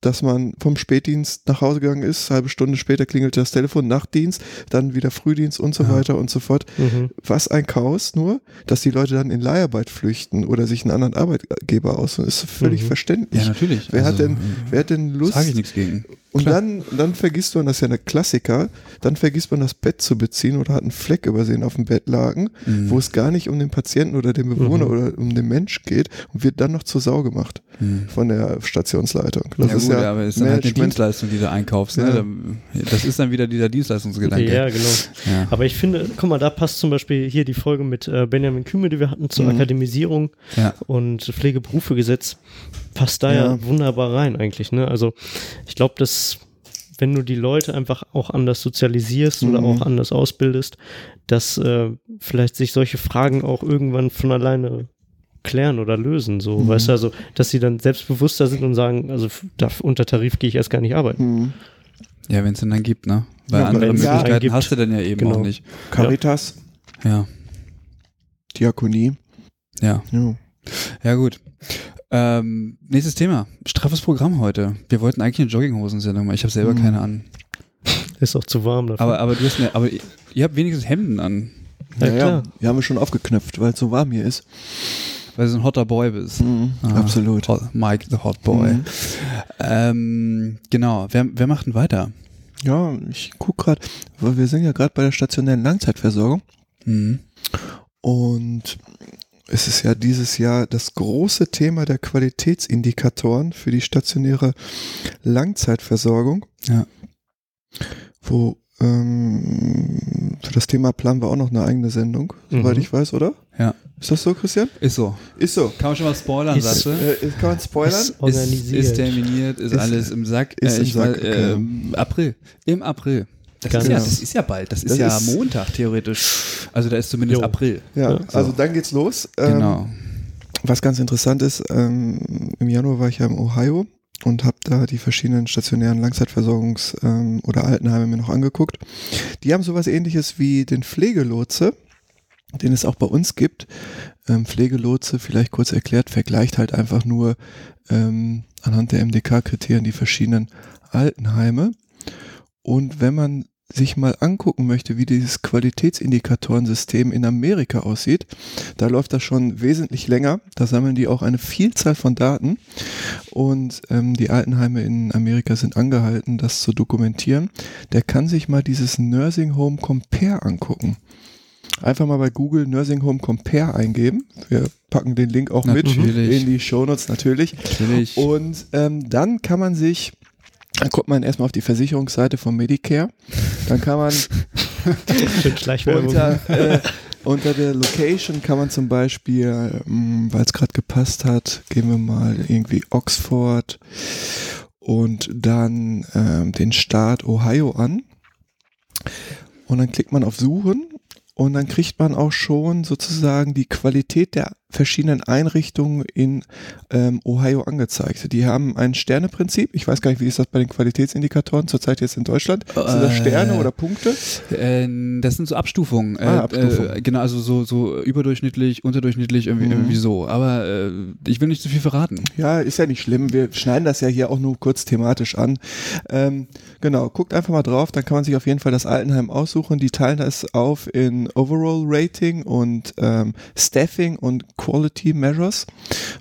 dass man vom Spätdienst nach Hause gegangen ist, halbe Stunde später klingelte das Telefon, Nachtdienst, dann wieder Frühdienst und so Ja. weiter und so fort. Mhm. Was ein Chaos nur, dass die Leute dann in Leiharbeit flüchten oder sich einen anderen Arbeitgeber aussuchen, ist völlig Mhm. verständlich. Ja, natürlich. Wer hat denn, äh, wer hat denn Lust? Sage ich nichts gegen. Und Klar. dann, dann vergisst man, das ist ja eine Klassiker, dann vergisst man das Bett zu beziehen oder hat einen Fleck übersehen auf dem Bettlaken, Mhm. wo es gar nicht um den Patienten oder den Bewohner Mhm. oder um den Mensch geht und wird dann noch zur Sau gemacht Mhm. von der Stationsleitung. Das ja, ist gut, ja aber es ist dann halt eine. Dienstleistung, die du einkaufst. Ja. Ne? Dann- Das ist dann wieder dieser Dienstleistungsgedanke. Ja, genau. Ja. Aber ich finde, guck mal, da passt zum Beispiel hier die Folge mit äh, Benjamin Küme, die wir hatten zur Mhm. Akademisierung Ja. und Pflegeberufegesetz, passt da ja. Ja. wunderbar rein eigentlich. Ne? Also ich glaube, dass wenn du die Leute einfach auch anders sozialisierst oder Mhm. auch anders ausbildest, dass äh, vielleicht sich solche Fragen auch irgendwann von alleine klären oder lösen. So, Mhm. weißt du, also, dass sie dann selbstbewusster sind und sagen, also da, unter Tarif gehe ich erst gar nicht arbeiten. Hm. Ja, wenn es den dann gibt, ne? Weil Ja, andere Möglichkeiten gibt. hast du dann ja eben Genau. auch nicht. Caritas, Ja, Diakonie. ja. Ja. Ja, gut. Ähm, nächstes Thema. Straffes Programm heute. Wir wollten eigentlich eine Jogginghosensendung machen. Ich habe selber Mhm. keine an. Ist auch zu warm dafür. Aber, aber du hast eine, aber ihr habt wenigstens Hemden an, Ja, Ja, ja, klar. die haben wir schon aufgeknöpft, weil es so warm hier ist. weil du so ein hotter Boy bist. Mhm. Ah, Absolut. Hot, Mike the Hot Boy. Mhm. Ähm, genau. Wer, wer macht denn weiter? Ja, ich guck gerade, weil wir sind ja gerade bei der stationären Langzeitversorgung Mhm. und es ist ja dieses Jahr das große Thema der Qualitätsindikatoren für die stationäre Langzeitversorgung. Ja. Wo ähm, für das Thema planen wir auch noch eine eigene Sendung, soweit Mhm. ich weiß, oder? Ja. Ist das so, Christian? Ist so. Ist so. Kann man schon mal spoilern, Ist- sagst du? Äh, kann man spoilern? Ist organisiert. Ist, ist terminiert, ist, Ist- alles im Sack. ist im ich mein, Sack, äh, okay. April. Im April. Das Ganz ist, ja, genau. das ist ja bald. Das ist Das ja ist- Montag theoretisch. Also da ist zumindest Jo. April. Ja, Ja, also dann geht's los. Ähm, Genau. Was ganz interessant ist, ähm, im Januar war ich ja im Ohio und habe da die verschiedenen stationären Langzeitversorgungs- ähm, oder Altenheime mir noch angeguckt. Die haben sowas ähnliches wie den Pflegelotse, den es auch bei uns gibt. Ähm, Pflegelotse, vielleicht kurz erklärt, vergleicht halt einfach nur ähm, anhand der MDK-Kriterien die verschiedenen Altenheime. Und wenn man sich mal angucken möchte, wie dieses Qualitätsindikatorensystem in Amerika aussieht, da läuft das schon wesentlich länger. Da sammeln die auch eine Vielzahl von Daten und ähm, die Altenheime in Amerika sind angehalten, das zu dokumentieren. Der kann sich mal dieses Nursing Home Compare angucken. Einfach mal bei Google Nursing Home Compare eingeben. Wir packen den Link auch mit Natürlich. in die Shownotes natürlich. Natürlich. Und ähm, dann kann man sich, dann guckt man erstmal auf die Versicherungsseite von Medicare. Dann kann man *laughs* unter, äh, unter der Location kann man zum Beispiel, weil es gerade gepasst hat, gehen wir mal irgendwie Oxford und dann ähm, den Staat Ohio an. Und dann klickt man auf Suchen und dann kriegt man auch schon sozusagen die Qualität der verschiedenen Einrichtungen in ähm, Ohio angezeigt. Die haben ein Sterneprinzip. Ich weiß gar nicht, wie ist das bei den Qualitätsindikatoren zurzeit jetzt in Deutschland? Sind das Äh, Sterne oder Punkte? Äh, das sind so Abstufungen. Ah, Äh, Abstufungen. Äh, genau, also so, so überdurchschnittlich, unterdurchschnittlich, irgendwie, Mhm. irgendwie so. Aber äh, ich will nicht zu viel verraten. Ja, ist ja nicht schlimm. Wir schneiden das ja hier auch nur kurz thematisch an. Ähm, genau, guckt einfach mal drauf, dann kann man sich auf jeden Fall das Altenheim aussuchen. Die teilen das auf in Overall Rating und ähm, Staffing und Quality Measures.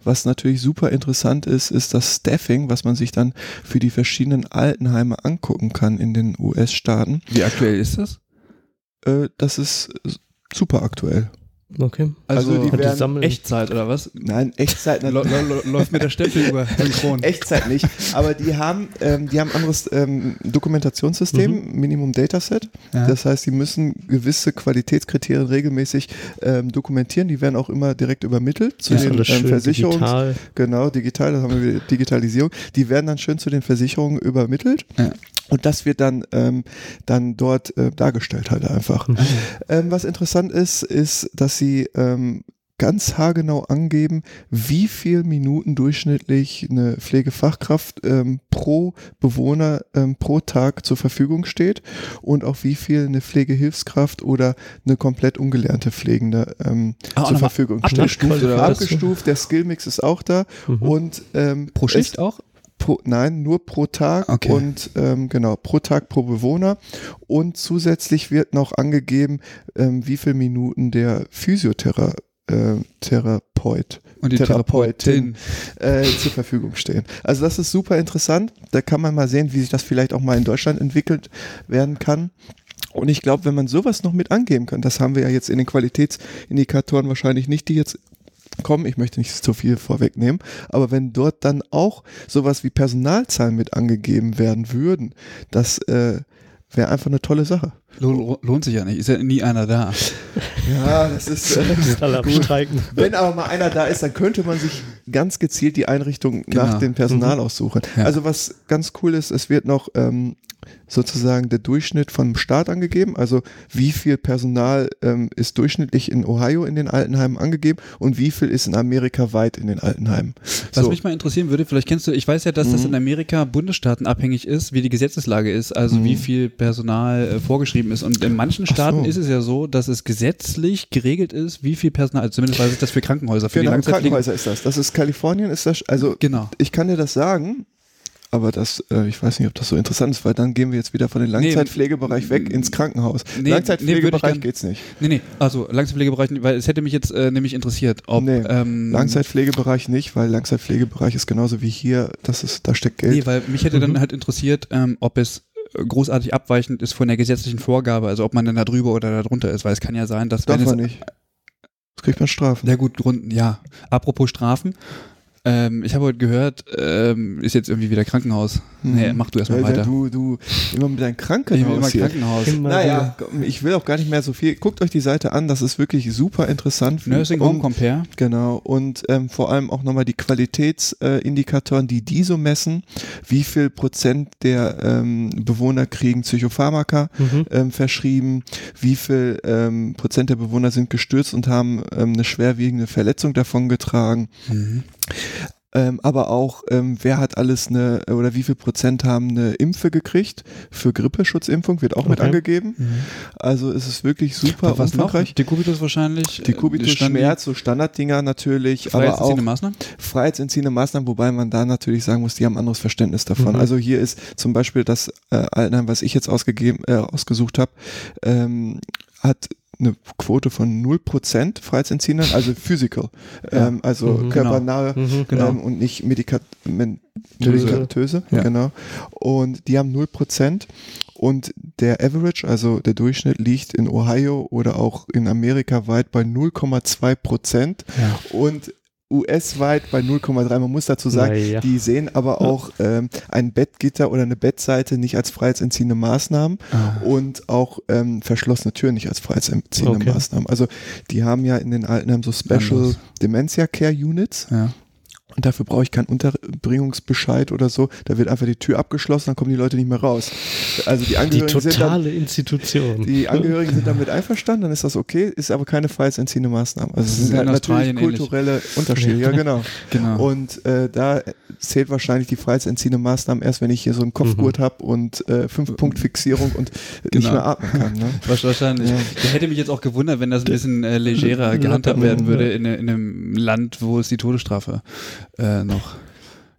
Was natürlich super interessant ist, ist das Staffing, was man sich dann für die verschiedenen Altenheime angucken kann in den US-Staaten. Wie aktuell ist das? Äh, das ist super aktuell. Okay. Also die Und die werden sammeln. Echtzeit oder was? Nein, Echtzeit läuft mir der Stempel über synchron. Echtzeit nicht, aber die haben, ähm, die haben ein anderes ähm, Dokumentationssystem, Minimum Dataset. Ja. Das heißt, die müssen gewisse Qualitätskriterien regelmäßig ähm, dokumentieren. Die werden auch immer direkt übermittelt zu ist den alles ähm, schön Versicherungs. digital. Genau, digital, das haben wir Digitalisierung. Die werden dann schön zu den Versicherungen übermittelt. Ja. Und das wird dann, ähm, dann dort äh, dargestellt halt einfach. Mhm. Ähm, was interessant ist, ist, dass sie ähm, ganz haargenau angeben, wie viel Minuten durchschnittlich eine Pflegefachkraft ähm, pro Bewohner ähm, pro Tag zur Verfügung steht und auch wie viel eine Pflegehilfskraft oder eine komplett ungelernte Pflegende ähm, Ah, zur Verfügung steht. abgestuft? Abgestuft, der Skillmix ist auch da Mhm. und ähm, Pro Schicht auch? Pro, nein, nur pro Tag Okay. und ähm, genau, pro Tag pro Bewohner. Und zusätzlich wird noch angegeben, ähm, wie viele Minuten der Physiotherapeut äh, Therapeut, Und die Therapeutin Therapeutin. äh, zur Verfügung stehen. Also das ist super interessant. Da kann man mal sehen, wie sich das vielleicht auch mal in Deutschland entwickelt werden kann. Und ich glaube, wenn man sowas noch mit angeben kann, das haben wir ja jetzt in den Qualitätsindikatoren wahrscheinlich nicht, die jetzt kommen, ich möchte nicht zu viel vorwegnehmen, aber wenn dort dann auch sowas wie Personalzahlen mit angegeben werden würden, das äh, wäre einfach eine tolle Sache. Lohnt, sich ja nicht. Ist ja nie einer da. *laughs* Ja, das ist. Äh, *laughs* alle gut. Streiken. Wenn aber mal einer da ist, dann könnte man sich ganz gezielt die Einrichtung Genau. nach dem Personal aussuchen. Ja. Also was ganz cool ist, es wird noch ähm, sozusagen der Durchschnitt vom Staat angegeben, also wie viel Personal ähm, ist durchschnittlich in Ohio in den Altenheimen angegeben und wie viel ist in Amerika weit in den Altenheimen. Was So. mich mal interessieren würde, vielleicht kennst du, ich weiß ja, dass das Mhm. in Amerika Bundesstaaten abhängig ist, wie die Gesetzeslage ist, also Mhm. wie viel Personal äh, vorgeschrieben ist. Und in manchen Ach so. Staaten ist es ja so, dass es gesetzlich geregelt ist, wie viel Personal, also zumindest weiß ich das für Krankenhäuser, für Genau, die. Krankenhäuser ist das. Das ist Kalifornien, ist das, also Genau. ich kann dir das sagen, aber das, äh, ich weiß nicht, ob das so interessant ist, weil dann gehen wir jetzt wieder von dem Nee, Langzeitpflegebereich weg ins Krankenhaus. Nee, nee, Langzeitpflegebereich gern- geht's nicht. Nee, nee, also Langzeitpflegebereich, weil es hätte mich jetzt äh, nämlich interessiert, ob Nee, ähm, Langzeitpflegebereich nicht, weil Langzeitpflegebereich ist genauso wie hier, das ist, da steckt Geld. Nee, weil mich hätte Mhm. dann halt interessiert, ähm, ob es äh, großartig abweichend ist von der gesetzlichen Vorgabe, also ob man dann da drüber oder da drunter ist, weil es kann ja sein, dass Darf wenn man es nicht. Das kriegt man Strafen. Ja gut, Grund, ja. Apropos Strafen. Ähm, ich habe heute gehört, ähm, ist jetzt irgendwie wieder Krankenhaus. Nee, mach du erstmal weiter. Du, du, immer mit deinem ich will Krankenhaus immer hier. Krankenhaus. Immer Naja, ich will auch gar nicht mehr so viel. Guckt euch die Seite an, das ist wirklich super interessant. Nursing Home Compare. Genau, und ähm, vor allem auch nochmal die Qualitätsindikatoren, äh, die die so messen, wie viel Prozent der ähm, Bewohner kriegen Psychopharmaka Mhm. ähm, verschrieben, wie viel ähm, Prozent der Bewohner sind gestürzt und haben ähm, eine schwerwiegende Verletzung davongetragen. Mhm. Ähm, aber auch, ähm, wer hat alles eine, oder wie viel Prozent haben eine Impfe gekriegt für Grippeschutzimpfung, wird auch mit Okay. angegeben. Also es ist wirklich super Was noch? umfangreich. Dekubitus wahrscheinlich. Die Kubitus Standi- Schmerz, so Standarddinger natürlich, aber auch Freiheitsentziehende Maßnahmen. freiheitsentziehende Maßnahmen, wobei man da natürlich sagen muss, die haben ein anderes Verständnis davon. Mhm. Also hier ist zum Beispiel das äh, Altenheim, was ich jetzt ausgegeben, äh, ausgesucht habe, ähm, hat eine Quote von 0% Freiheitsentziehenden, also physical, *laughs* Ja. ähm, also Mhm, körpernahe Mhm. Genau. ähm, und nicht medikamentöse, Töse. medikamentöse Ja. genau. Und die haben 0%. Und der Average, also der Durchschnitt, liegt in Ohio oder auch in Amerika weit bei 0,2 Prozent Ja. und US-weit bei 0,3. Man muss dazu sagen, Naja. die sehen aber auch ähm, ein Bettgitter oder eine Bettseite nicht als freiheitsentziehende Maßnahmen Ah. und auch ähm, verschlossene Türen nicht als freiheitsentziehende Okay. Maßnahmen. Also die haben ja in den Altenheimen so Special. Dementia Care Units Ja. Und dafür brauche ich keinen Unterbringungsbescheid oder so. Da wird einfach die Tür abgeschlossen, dann kommen die Leute nicht mehr raus. Also die Die Angehörigen sind dann, totale Institution. die Angehörigen sind damit einverstanden, dann ist das okay, ist aber keine freiheitsentziehende Maßnahme. Also es Das ist sind halt natürlich Australien ähnlich. kulturelle Unterschiede, ja genau. Genau. Und äh, da zählt wahrscheinlich die freiheitsentziehende Maßnahmen erst, wenn ich hier so einen Kopfgurt habe und äh, Fünf-Punkt-Fixierung und nicht Genau. mehr atmen kann. Ne? *laughs* Wahrscheinlich. Ja. Der hätte mich jetzt auch gewundert, wenn das ein bisschen äh, legerer gehandhabt werden würde in, in einem Land, wo es die Todesstrafe äh, noch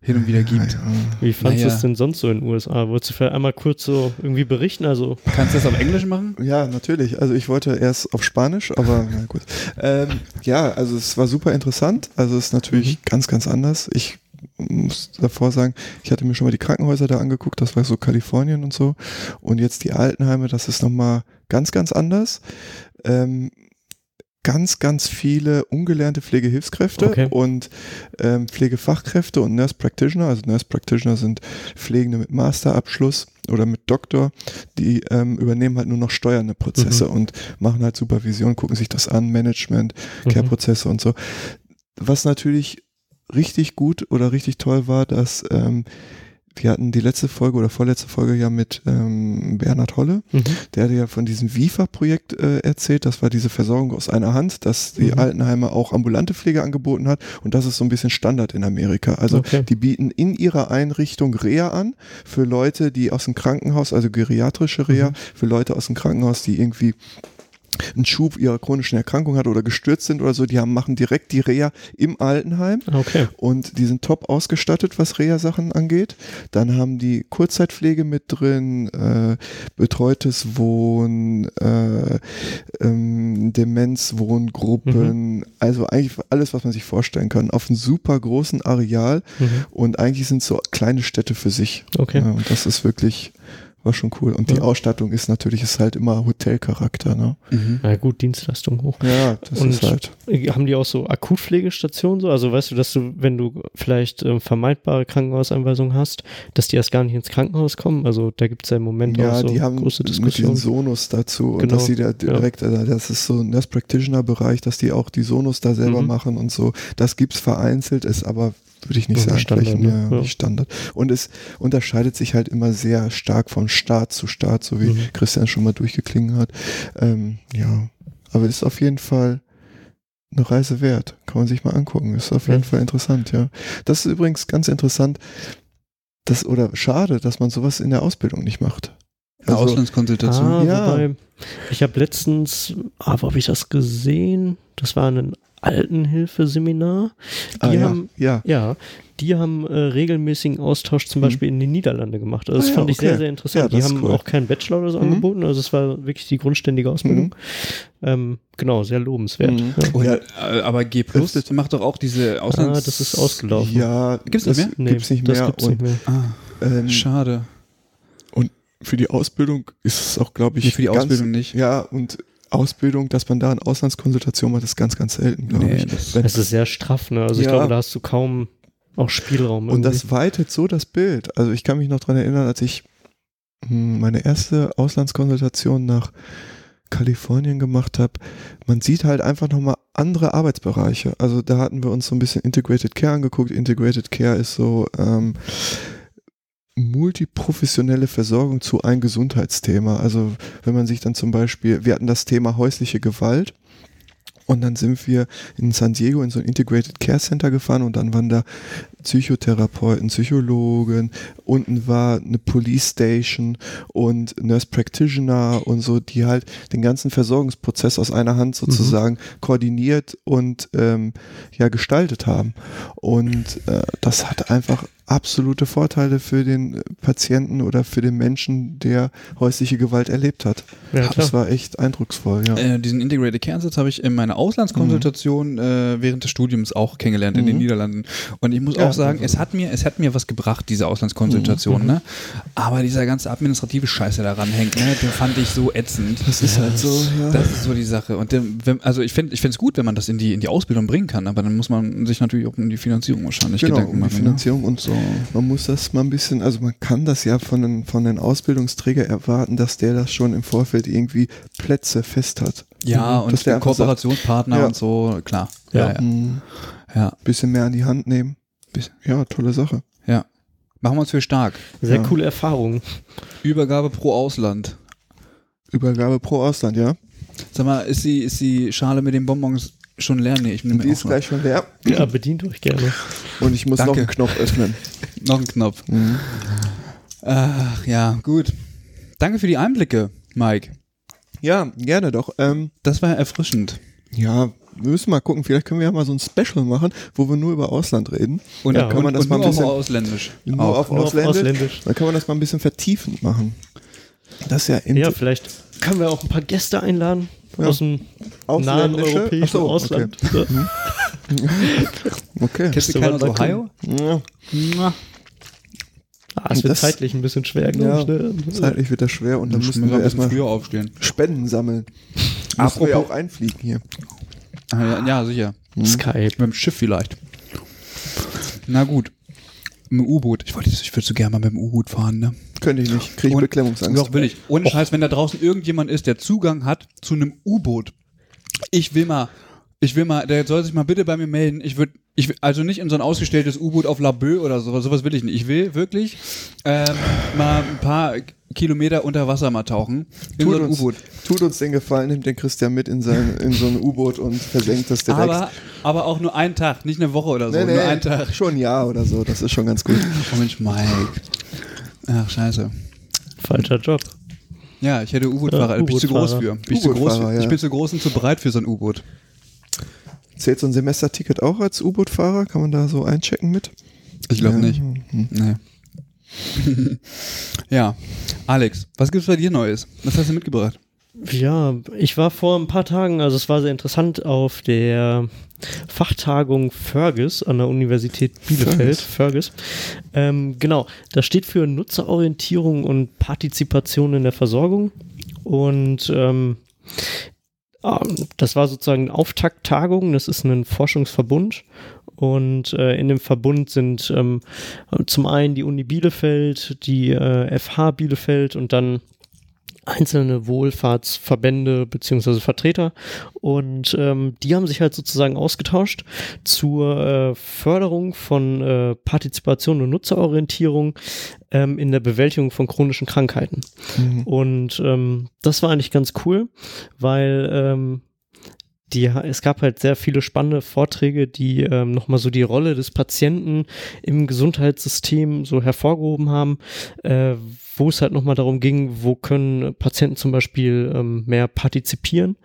hin und wieder gibt. Ja, Wie fandest du Naja. es denn sonst so in den USA? Wolltest du vielleicht einmal kurz so irgendwie berichten? Also, Kannst du das auf Englisch machen? Ja, natürlich. Also ich wollte erst auf Spanisch, aber *laughs* na gut. Ähm, ja, also es war super interessant. Also es ist natürlich ganz, ganz anders. Ich muss davor sagen, ich hatte mir schon mal die Krankenhäuser da angeguckt, das war so Kalifornien und so. Und jetzt die Altenheime, das ist nochmal ganz, ganz anders. Ähm, ganz, ganz viele ungelernte Pflegehilfskräfte Okay. und ähm, Pflegefachkräfte und Nurse Practitioner. Also Nurse Practitioner sind Pflegende mit Masterabschluss oder mit Doktor, die ähm, übernehmen halt nur noch steuernde Prozesse Mhm. und machen halt Supervision, gucken sich das an, Management, Mhm. Care-Prozesse und so. Was natürlich richtig gut oder richtig toll war, dass ähm, wir hatten die letzte Folge oder vorletzte Folge ja mit ähm, Bernhard Holle, mhm. der hatte ja von diesem WIFA-Projekt äh, erzählt. Das war diese Versorgung aus einer Hand, dass die Mhm. Altenheime auch ambulante Pflege angeboten hat. Und das ist so ein bisschen Standard in Amerika. Also Okay. die bieten in ihrer Einrichtung Reha an für Leute, die aus dem Krankenhaus, also geriatrische Reha, Mhm. für Leute aus dem Krankenhaus, die irgendwie einen Schub ihrer chronischen Erkrankung hat oder gestürzt sind oder so, die haben, machen direkt die Reha im Altenheim Okay. und die sind top ausgestattet, was Reha-Sachen angeht. Dann haben die Kurzzeitpflege mit drin, äh, betreutes Wohnen, äh, ähm, Demenzwohngruppen, also eigentlich alles, was man sich vorstellen kann, auf einem super großen Areal Mhm. und eigentlich sind so kleine Städte für sich. Okay. Ja, und das ist wirklich, war schon cool. Und die Ja. Ausstattung ist natürlich, ist halt immer Hotelcharakter, ne? Mhm. Na gut, Dienstleistung hoch. Ja, das Und ist halt. Äh, Haben die auch so Akutpflegestationen so? Also weißt du, dass du, wenn du vielleicht ähm, vermeidbare Krankenhauseinweisungen hast, dass die erst gar nicht ins Krankenhaus kommen? Also da gibt es ja im Moment Ja, auch so die haben große mit diesen Diskussionen. Sonos dazu und Genau, dass sie da direkt, also das ist so ein Nurse Practitioner Bereich, dass die auch die Sonos da selber Mhm. machen und so. Das gibt's vereinzelt, ist aber würde ich nicht sagen, Standard, flächen- ne? ja, Ja. nicht Standard. Und es unterscheidet sich halt immer sehr stark von Staat zu Staat, so wie Mhm. Christian schon mal durchgeklingen hat. Ähm, ja, aber ist auf jeden Fall eine Reise wert. Kann man sich mal angucken. Ist auf jeden Ja. Fall interessant, ja. Das ist übrigens ganz interessant, das, oder schade, dass man sowas in der Ausbildung nicht macht. Eine Also, Auslandskonsultation. Ah, Ja. wobei, ich habe letztens, ah, wo habe ich das gesehen? Das war ein Altenhilfeseminar. Die ah, ja, haben, ja. ja, die haben äh, regelmäßigen Austausch zum Mhm. Beispiel in den Niederlande gemacht. Also das Ah ja, fand ich okay. sehr, sehr interessant. Ja, die das haben cool. auch keinen Bachelor oder so Mhm. angeboten, also es war wirklich die grundständige Ausbildung. Ähm, genau, sehr lobenswert. Mhm. Ja. Und, Ja. äh, aber G Plus Das- macht doch auch diese Ah, Auslands... das ist ausgelaufen. Ja, Gibt's das nicht Nee, gibt's nicht das mehr. gibt's und nicht mehr. Ah, Ähm, schade. Für die Ausbildung ist es auch, glaube ich, Nee, für die ganz, Ausbildung nicht. Ja, und Ausbildung, dass man da eine Auslandskonsultation macht, ist ganz, ganz selten, glaube Nee, ich. das- Wenn- Es ist sehr straff, ne? Also ich Ja. glaube, da hast du kaum auch Spielraum. Und irgendwie. das weitet so das Bild. Also ich kann mich noch dran erinnern, als ich hm, meine erste Auslandskonsultation nach Kalifornien gemacht habe. Man sieht halt einfach nochmal andere Arbeitsbereiche. Also da hatten wir uns so ein bisschen Integrated Care angeguckt. Integrated Care ist so ähm, multiprofessionelle Versorgung zu einem Gesundheitsthema. Also wenn man sich dann zum Beispiel, wir hatten das Thema häusliche Gewalt. Und dann sind wir in San Diego in so ein Integrated Care Center gefahren und dann waren da Psychotherapeuten, Psychologen, unten war eine Police Station und Nurse Practitioner und so, die halt den ganzen Versorgungsprozess aus einer Hand sozusagen koordiniert und ähm, ja gestaltet haben. Und äh, das hat einfach absolute Vorteile für den Patienten oder für den Menschen, der häusliche Gewalt erlebt hat. ja. Das war echt eindrucksvoll, ja. Äh, diesen Integrated Care Ansatz habe ich in meiner Auslandskonsultation äh, während des Studiums auch kennengelernt in den Mhm. Niederlanden. Und ich muss Ja, auch sagen, also- es hat mir, es hat mir was gebracht, diese Auslandskonsultation, Mhm. ne? Aber dieser ganze administrative Scheiß, der daran hängt, ne, den fand ich so ätzend. Das ist halt so, ja. Das ist so die Sache. Und dem, wenn, also ich finde ich finde es gut, wenn man das in die, in die Ausbildung bringen kann, aber dann muss man sich natürlich auch um die Finanzierung wahrscheinlich genau, Gedanken um die machen. Finanzierung und So. Man muss das mal ein bisschen, also man kann das ja von den, von den Ausbildungsträger erwarten, dass der das schon im Vorfeld irgendwie Plätze fest hat. Ja, Mhm. und Dass der einfach sagt, Kooperationspartner Ja. und so, klar. Ja. Ja, ja. Ein ja. bisschen mehr an die Hand nehmen. Bis- Ja, tolle Sache. ja. Machen wir uns für stark. Sehr ja. coole Erfahrung. Übergabe pro Ausland. Übergabe pro Ausland, ja. Sag mal, ist die, ist die Schale mit den Bonbons schon leer? Nee, ich nehme Und die ist gleich schon leer. Ja, bedient euch gerne. Und ich muss Danke. noch einen Knopf öffnen. *laughs* noch ein Knopf. Mhm. Ach ja, gut. Danke für die Einblicke, Mike. Ja, gerne doch. Ähm, Das war erfrischend. ja, wir müssen mal gucken. Vielleicht können wir ja mal so ein Special machen, wo wir nur über Ausland reden. Und Ja, dann kann man das und mal ein nur bisschen- mal ausländisch. Nur Auch. auf Nur auf Ausländisch. Ausländisch. Dann kann man das mal ein bisschen vertiefend machen. Das ist ja, in Ja, vielleicht können wir auch ein paar Gäste einladen Ja. aus dem nahen europäischen so, okay. Ausland. Ja. *laughs* okay. Kennst du keinen aus Ohio? Ja, Mua. Ah, es wird Das- zeitlich ein bisschen schwer, glaube ich. Ne? zeitlich wird das schwer und dann Dann müssen wir wir ein bisschen erstmal früher aufstehen. Spenden sammeln. Wir Apropos- ja auch einfliegen hier. Ah, ja, ja, sicher. Skype. Mit dem Schiff vielleicht. Na gut. Mit dem U-Boot. Ich wollte ich würde so gerne mal mit dem U-Boot fahren, ne? Könnte ich nicht. Kriege ich Beklemmungsangst. Doch, will ich. Ohne Scheiß, wenn da draußen irgendjemand ist, der Zugang hat zu einem U-Boot. Ich will mal, ich will mal, der soll sich mal bitte bei mir melden. Ich würde, ich will, also nicht in so ein ausgestelltes U-Boot auf La Bœuf oder sowas, sowas will ich nicht. Ich will wirklich ähm, mal ein paar Kilometer unter Wasser mal tauchen. In Tut so ein uns, U-Boot. tut uns den Gefallen, nimmt den Christian mit in, sein, in so ein U-Boot und versenkt das direkt. Aber, aber auch nur einen Tag, nicht eine Woche oder so. Nur einen Tag. schon ein Jahr oder so. Das ist schon ganz gut. *laughs* Oh Mensch, Mike. Ach, scheiße. Falscher Job. Ja, ich hätte U-Boot-Fahrer. Äh, bin ich zu groß für. Bin ich, zu groß, für. ich ja. bin zu groß und zu breit für so ein U-Boot. Zählt so ein Semesterticket auch als U-Boot-Fahrer? Kann man da so einchecken mit? Ich glaube Ja. nicht. Hm. Nee. *laughs* ja, Alex, was gibt's bei dir Neues? Was hast du mitgebracht? Ja, ich war vor ein paar Tagen, also es war sehr interessant, auf der Fachtagung Fergus an der Universität Bielefeld. Fergus. Ähm, genau, das steht für Nutzerorientierung und Partizipation in der Versorgung. Und ähm, ähm, das war sozusagen eine Auftakttagung, das ist ein Forschungsverbund. Und äh, in dem Verbund sind ähm, zum einen die Uni Bielefeld, die äh, FH Bielefeld und dann einzelne Wohlfahrtsverbände beziehungsweise Vertreter und ähm, die haben sich halt sozusagen ausgetauscht zur äh, Förderung von äh, Partizipation und Nutzerorientierung ähm, in der Bewältigung von chronischen Krankheiten. Mhm. Und ähm, das war eigentlich ganz cool, weil ähm, die, es gab halt sehr viele spannende Vorträge, die ähm, nochmal so die Rolle des Patienten im Gesundheitssystem so hervorgehoben haben, äh, wo es halt nochmal darum ging, wo können Patienten zum Beispiel ähm, mehr partizipieren,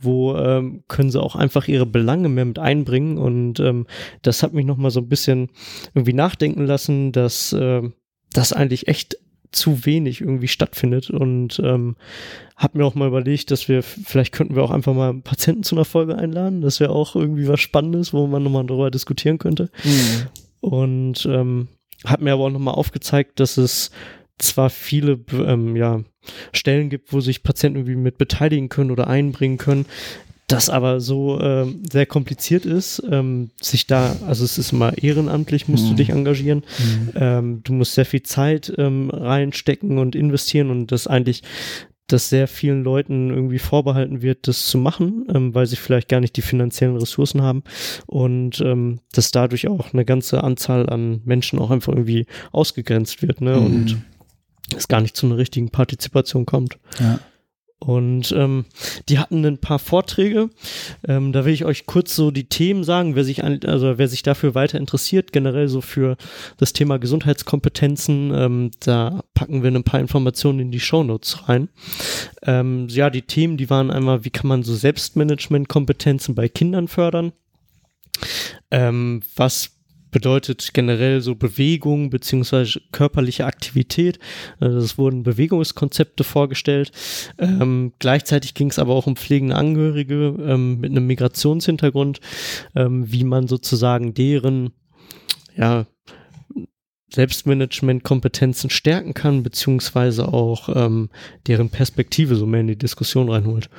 wo ähm, können sie auch einfach ihre Belange mehr mit einbringen und ähm, das hat mich nochmal so ein bisschen irgendwie nachdenken lassen, dass ähm, das eigentlich echt zu wenig irgendwie stattfindet und ähm, habe mir auch mal überlegt, dass wir vielleicht könnten wir auch einfach mal Patienten zu einer Folge einladen. Das wäre auch irgendwie was Spannendes, wo man nochmal darüber diskutieren könnte. Mhm. Und ähm, hat mir aber auch nochmal aufgezeigt, dass es zwar viele ähm, ja, Stellen gibt, wo sich Patienten irgendwie mit beteiligen können oder einbringen können, das aber so ähm, sehr kompliziert ist, ähm, sich da, also es ist immer ehrenamtlich, musst du Mhm. dich engagieren. Ähm, du musst sehr viel Zeit ähm, reinstecken und investieren und das eigentlich, dass sehr vielen Leuten irgendwie vorbehalten wird, das zu machen, ähm, weil sie vielleicht gar nicht die finanziellen Ressourcen haben und ähm, dass dadurch auch eine ganze Anzahl an Menschen auch einfach irgendwie ausgegrenzt wird ne? Mhm. und es gar nicht zu einer richtigen Partizipation kommt. Ja. Und ähm, die hatten ein paar Vorträge. Ähm, da will ich euch kurz so die Themen sagen, wer sich an, also wer sich dafür weiter interessiert, generell so für das Thema Gesundheitskompetenzen. Ähm, da packen wir ein paar Informationen in die Shownotes rein. Ähm, ja, die Themen, die waren einmal, wie kann man so Selbstmanagement-Kompetenzen bei Kindern fördern? Ähm, was bedeutet generell so Bewegung beziehungsweise körperliche Aktivität. Also es wurden Bewegungskonzepte vorgestellt. Ähm, gleichzeitig ging es aber auch um pflegende Angehörige ähm, mit einem Migrationshintergrund, ähm, wie man sozusagen deren ja, Selbstmanagement-Kompetenzen stärken kann, beziehungsweise auch ähm, deren Perspektive so mehr in die Diskussion reinholt.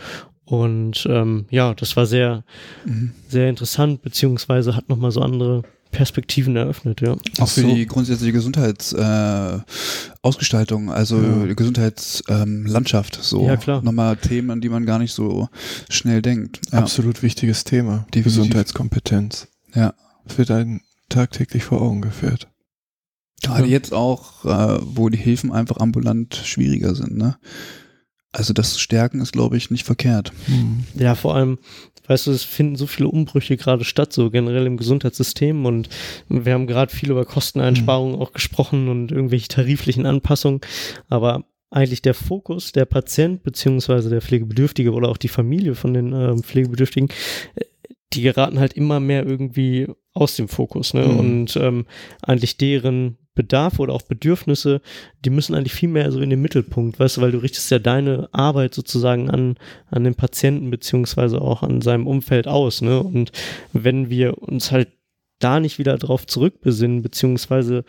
Und ähm, ja, das war sehr, Mhm. sehr interessant, beziehungsweise hat nochmal so andere Perspektiven eröffnet, ja. Auch für so. die grundsätzliche Gesundheitsausgestaltung, äh, also Ja. Gesundheitslandschaft, ähm, so Ja, klar. nochmal Themen, an die man gar nicht so schnell denkt. Ja. Absolut wichtiges Thema. Die Definitiv. Gesundheitskompetenz. Ja. Wird einem tagtäglich vor Augen geführt. Gerade Ja. jetzt auch, äh, wo die Hilfen einfach ambulant schwieriger sind, ne? Also das Stärken ist, glaube ich, nicht verkehrt. Mhm. Ja, vor allem, weißt du, es finden so viele Umbrüche gerade statt, so generell im Gesundheitssystem. Und wir haben gerade viel über Kosteneinsparungen auch gesprochen und irgendwelche tariflichen Anpassungen, aber eigentlich der Fokus, der Patient beziehungsweise der Pflegebedürftige oder auch die Familie von den ähm, Pflegebedürftigen, äh, die geraten halt immer mehr irgendwie aus dem Fokus, ne? Mhm. Und ähm, eigentlich deren Bedarf oder auch Bedürfnisse, die müssen eigentlich viel mehr so in den Mittelpunkt, weißt du, weil du richtest ja deine Arbeit sozusagen an, an den Patienten beziehungsweise auch an seinem Umfeld aus, ne? Und wenn wir uns halt da nicht wieder drauf zurückbesinnen, beziehungsweise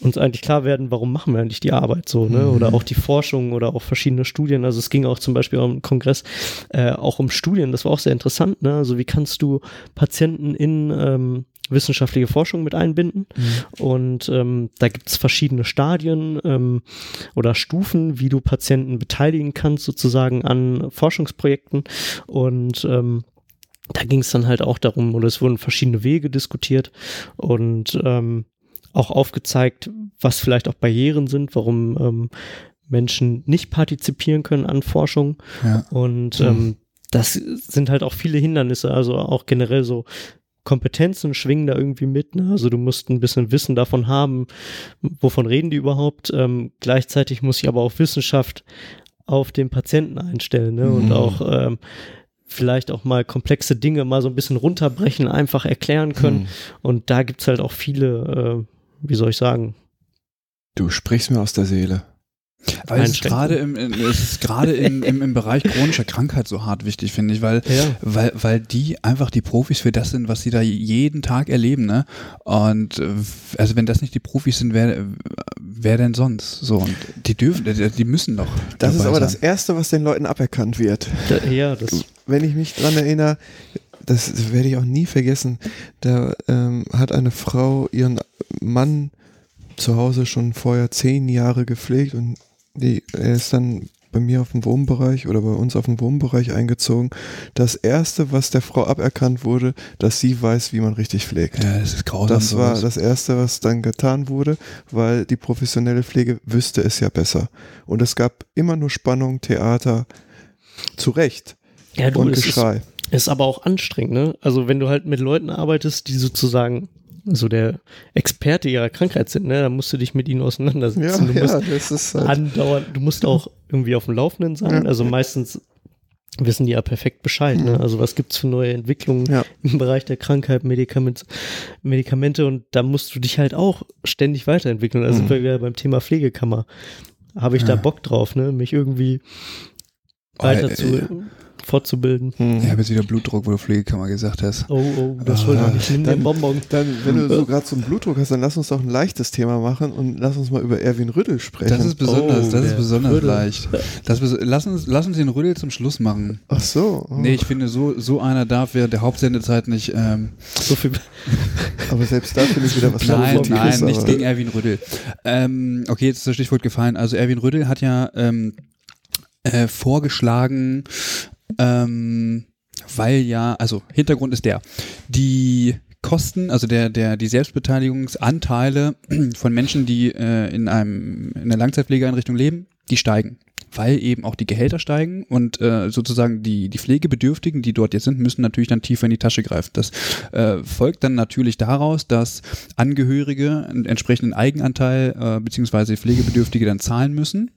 uns eigentlich klar werden, warum machen wir eigentlich die Arbeit so, ne? Oder auch die Forschung oder auch verschiedene Studien. Also es ging auch zum Beispiel am Kongress äh, auch um Studien, das war auch sehr interessant, ne? Also wie kannst du Patienten in ähm, wissenschaftliche Forschung mit einbinden. Und ähm, da gibt es verschiedene Stadien ähm, oder Stufen, wie du Patienten beteiligen kannst, sozusagen an Forschungsprojekten. Und ähm, da ging es dann halt auch darum, oder es wurden verschiedene Wege diskutiert und ähm, auch aufgezeigt, was vielleicht auch Barrieren sind, warum ähm, Menschen nicht partizipieren können an Forschung. Ja. Und ähm, das sind halt auch viele Hindernisse, also auch generell so Kompetenzen schwingen da irgendwie mit. Ne? Also du musst ein bisschen Wissen davon haben, wovon reden die überhaupt. Ähm, gleichzeitig muss ich aber auch Wissenschaft auf den Patienten einstellen ne? und Mhm. auch ähm, vielleicht auch mal komplexe Dinge mal so ein bisschen runterbrechen, einfach erklären können. Hm. Und da gibt's halt auch viele, äh, wie soll ich sagen, Du sprichst mir aus der Seele. Weil es gerade im, in- es ist gerade im, im, im Bereich chronischer Krankheit so hart wichtig, finde ich, weil, ja. weil, weil die einfach die Profis für das sind, was sie da jeden Tag erleben, ne? Und äh, also wenn das nicht die Profis sind, wer, wer denn sonst? So, und die dürfen, die, die müssen doch. Das ist aber das sein. Erste, was den Leuten aberkannt wird. Da, ja, das, Wenn ich mich dran erinnere, das werde ich auch nie vergessen, da ähm, hat eine Frau ihren Mann zu Hause schon vorher zehn Jahre gepflegt und die, er ist dann bei mir auf dem Wohnbereich oder bei uns auf dem Wohnbereich eingezogen. Das Erste, was der Frau aberkannt wurde, dass sie weiß, wie man richtig pflegt. Ja, das ist grausam. Das war sowas. das Erste, was dann getan wurde, weil die professionelle Pflege wüsste es ja besser. Und es gab immer nur Spannung, Theater, zu Recht ja, du, und es ist, Geschrei. Ist aber auch anstrengend, ne? Also wenn du halt mit Leuten arbeitest, die sozusagen so der Experte ihrer Krankheit sind, ne, dann musst du dich mit ihnen auseinandersetzen. du musst das ist halt, andauernd, du musst auch irgendwie auf dem Laufenden sein. Ja. Also meistens wissen die ja perfekt Bescheid. Ne? Mhm. Also was gibt's für neue Entwicklungen Ja. im Bereich der Krankheit, Medikament, Medikamente und da musst du dich halt auch ständig weiterentwickeln. Also Mhm. sind wir wieder beim Thema Pflegekammer. Habe ich da Ja. Bock drauf, ne? mich irgendwie Oh, weiter äh, zu, fortzubilden. Hm. Ich habe jetzt wieder Blutdruck, wo du Pflegekammer gesagt hast. Oh, oh, das Ah, wollte ich nicht. Nimm den Bonbon. Dann, wenn du so gerade so einen Blutdruck hast, dann lass uns doch ein leichtes Thema machen und lass uns mal über Erwin Rüddel sprechen. Das ist besonders, Oh, das ist der besonders Rüddel. leicht. Das, lass, uns, lass uns den Rüddel zum Schluss machen. Ach so. oh. Nee, ich finde, so, so einer darf während der Hauptsendezeit nicht. Ähm, So viel. *laughs* aber selbst da finde ich wieder was nein, nein, nichts aber- gegen Erwin Rüddel. Ähm, okay, jetzt ist das Stichwort gefallen. Also Erwin Rüddel hat ja ähm, äh, vorgeschlagen, ähm, weil ja, also Hintergrund ist der, die Kosten, also der, der, die Selbstbeteiligungsanteile *clears throat* von Menschen, die äh, in einem, in einer Langzeitpflegeeinrichtung leben, die steigen. Weil eben auch die Gehälter steigen und äh, sozusagen die, die Pflegebedürftigen, die dort jetzt sind, müssen natürlich dann tiefer in die Tasche greifen. Das äh, folgt dann natürlich daraus, dass Angehörige einen entsprechenden Eigenanteil äh, beziehungsweise Pflegebedürftige dann zahlen müssen.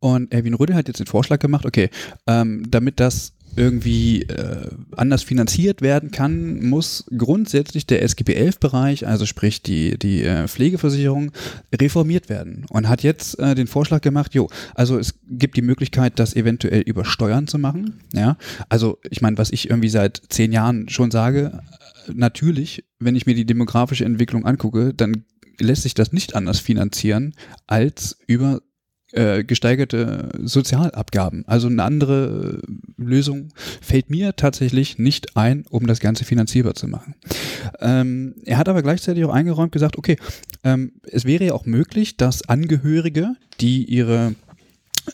Und Erwin Rüddel hat jetzt den Vorschlag gemacht, okay, ähm, damit das irgendwie äh, anders finanziert werden kann, muss grundsätzlich der SGB-11-Bereich, also sprich die, die äh, Pflegeversicherung, reformiert werden. Und hat jetzt äh, den Vorschlag gemacht, jo, also es gibt die Möglichkeit, das eventuell über Steuern zu machen. Ja, also ich meine, was ich irgendwie seit zehn Jahren schon sage, äh, natürlich, wenn ich mir die demografische Entwicklung angucke, dann lässt sich das nicht anders finanzieren als über äh, gesteigerte Sozialabgaben. Also eine andere äh, Lösung fällt mir tatsächlich nicht ein, um das Ganze finanzierbar zu machen. Ähm, er hat aber gleichzeitig auch eingeräumt gesagt, okay, ähm, es wäre ja auch möglich, dass Angehörige, die ihre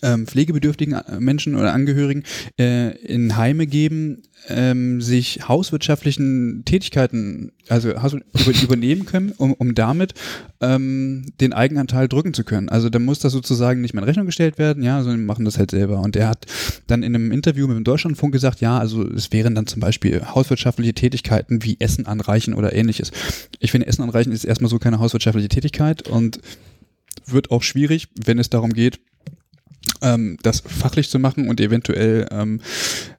ähm, pflegebedürftigen äh, Menschen oder Angehörigen äh, in Heime geben, ähm, sich hauswirtschaftlichen Tätigkeiten, also *laughs* übernehmen können, um, um damit ähm, den Eigenanteil drücken zu können. Also da muss das sozusagen nicht mehr in Rechnung gestellt werden, ja, sondern machen das halt selber. Und er hat dann in einem Interview mit dem Deutschlandfunk gesagt, ja, also es wären dann zum Beispiel hauswirtschaftliche Tätigkeiten wie Essen anreichen oder ähnliches. Ich finde, Essen anreichen ist erstmal so keine hauswirtschaftliche Tätigkeit und wird auch schwierig, wenn es darum geht, ähm, das fachlich zu machen und eventuell, ähm,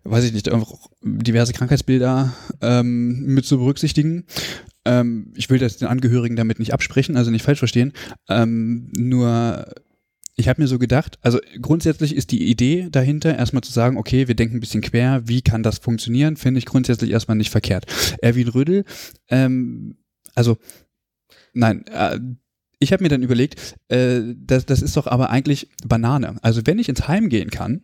weiß ich nicht, einfach diverse Krankheitsbilder ähm, mit zu berücksichtigen. Ähm, ich will das den Angehörigen damit nicht absprechen, also nicht falsch verstehen. Ähm, nur ich habe mir so gedacht, also grundsätzlich ist die Idee dahinter, erstmal zu sagen, okay, wir denken ein bisschen quer, wie kann das funktionieren, finde ich grundsätzlich erstmal nicht verkehrt. Erwin Rödel, ähm, also nein, äh, ich habe mir dann überlegt, äh, das, das ist doch aber eigentlich Banane. Also wenn ich ins Heim gehen kann,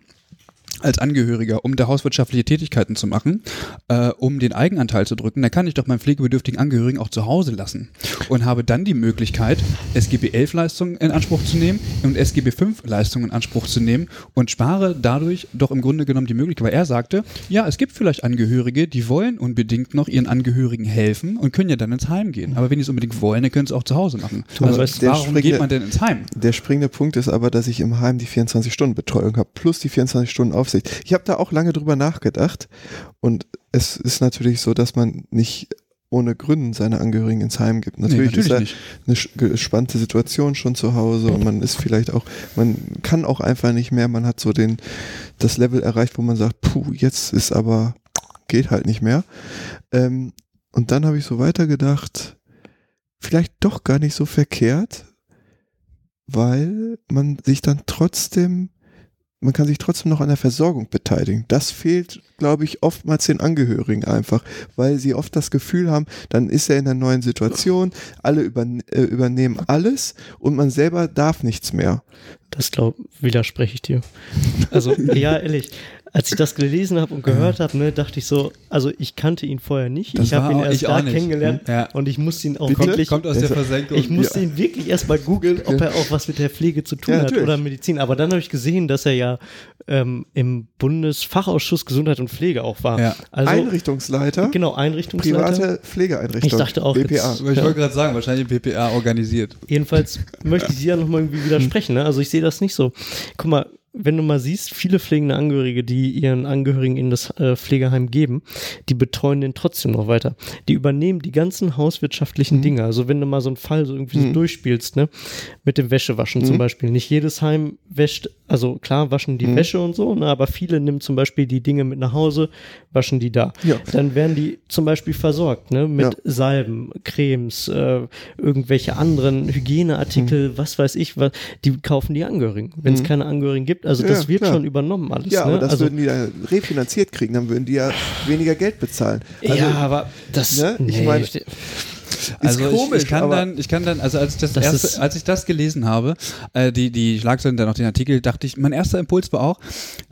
als Angehöriger, um da hauswirtschaftliche Tätigkeiten zu machen, äh, um den Eigenanteil zu drücken, dann kann ich doch meinen pflegebedürftigen Angehörigen auch zu Hause lassen und habe dann die Möglichkeit, SGB 11 Leistungen in Anspruch zu nehmen und SGB 5 Leistungen in Anspruch zu nehmen und spare dadurch doch im Grunde genommen die Möglichkeit, weil er sagte, ja, es gibt vielleicht Angehörige, die wollen unbedingt noch ihren Angehörigen helfen und können ja dann ins Heim gehen. Aber wenn die es unbedingt wollen, dann können sie es auch zu Hause machen. Also warum geht man denn ins Heim? Der springende Punkt ist aber, dass ich im Heim die 24-Stunden-Betreuung habe, plus die 24-Stunden-Aufsicht. Ich habe da auch lange drüber nachgedacht und es ist natürlich so, dass man nicht ohne Gründen seine Angehörigen ins Heim gibt. Natürlich, nee, natürlich ist ja eine gespannte Situation schon zu Hause und man ist vielleicht auch, man kann auch einfach nicht mehr, man hat so den, das Level erreicht, wo man sagt, puh, jetzt ist aber, geht halt nicht mehr. Ähm, und dann habe ich so weitergedacht, vielleicht doch gar nicht so verkehrt, weil man sich dann trotzdem man kann sich trotzdem noch an der Versorgung beteiligen. Das fehlt, glaube ich, oftmals den Angehörigen einfach, weil sie oft das Gefühl haben, dann ist er in einer neuen Situation, alle überne äh, übernehmen alles und man selber darf nichts mehr. Das glaube widerspreche ich dir. Also *laughs* ja, ehrlich, als ich das gelesen habe und gehört habe, ne, dachte ich so, also ich kannte ihn vorher nicht. Das ich habe ihn erst da kennengelernt ja. und ich musste ihn auch Bitte? wirklich. Kommt aus der Versenkung. Ich musste ihn wirklich erst mal googeln, ob er auch was mit der Pflege zu tun Ja, hat oder Medizin. Aber dann habe ich gesehen, dass er ja ähm, im Bundesfachausschuss Gesundheit und Pflege auch war. Ja. Also Einrichtungsleiter, genau Einrichtungsleiter. private Pflegeeinrichtung. Ich dachte auch BPA. jetzt- Aber ich Ja. wollte gerade sagen, wahrscheinlich BPA organisiert. Jedenfalls möchte ich dir ja nochmal irgendwie widersprechen. Ne? Also ich sehe das nicht so. Guck mal, wenn du mal siehst, viele pflegende Angehörige, die ihren Angehörigen in das äh, Pflegeheim geben, die betreuen den trotzdem noch weiter. Die übernehmen die ganzen hauswirtschaftlichen Dinge. Also wenn du mal so einen Fall so irgendwie so durchspielst, ne, mit dem Wäschewaschen zum Beispiel. Nicht jedes Heim wäscht, also klar waschen die Wäsche und so, ne, aber viele nehmen zum Beispiel die Dinge mit nach Hause, waschen die da. Ja. Dann werden die zum Beispiel versorgt, ne, mit Ja. Salben, Cremes, äh, irgendwelche anderen Hygieneartikel, Mhm. was weiß ich, was, die kaufen die Angehörigen. Wenn es keine Angehörigen gibt, also Ja, das wird klar. schon übernommen alles. Ja, ne? aber das also, würden die ja refinanziert kriegen, dann würden die ja weniger Geld bezahlen. Also, ja, aber das, ne, ich nee, meine- ste- Also komisch, ich, ich kann dann, ich kann dann, also als ich das, Das erste, als ich das gelesen habe, äh, die die Schlagzeilen dann noch den Artikel, dachte ich, mein erster Impuls war auch,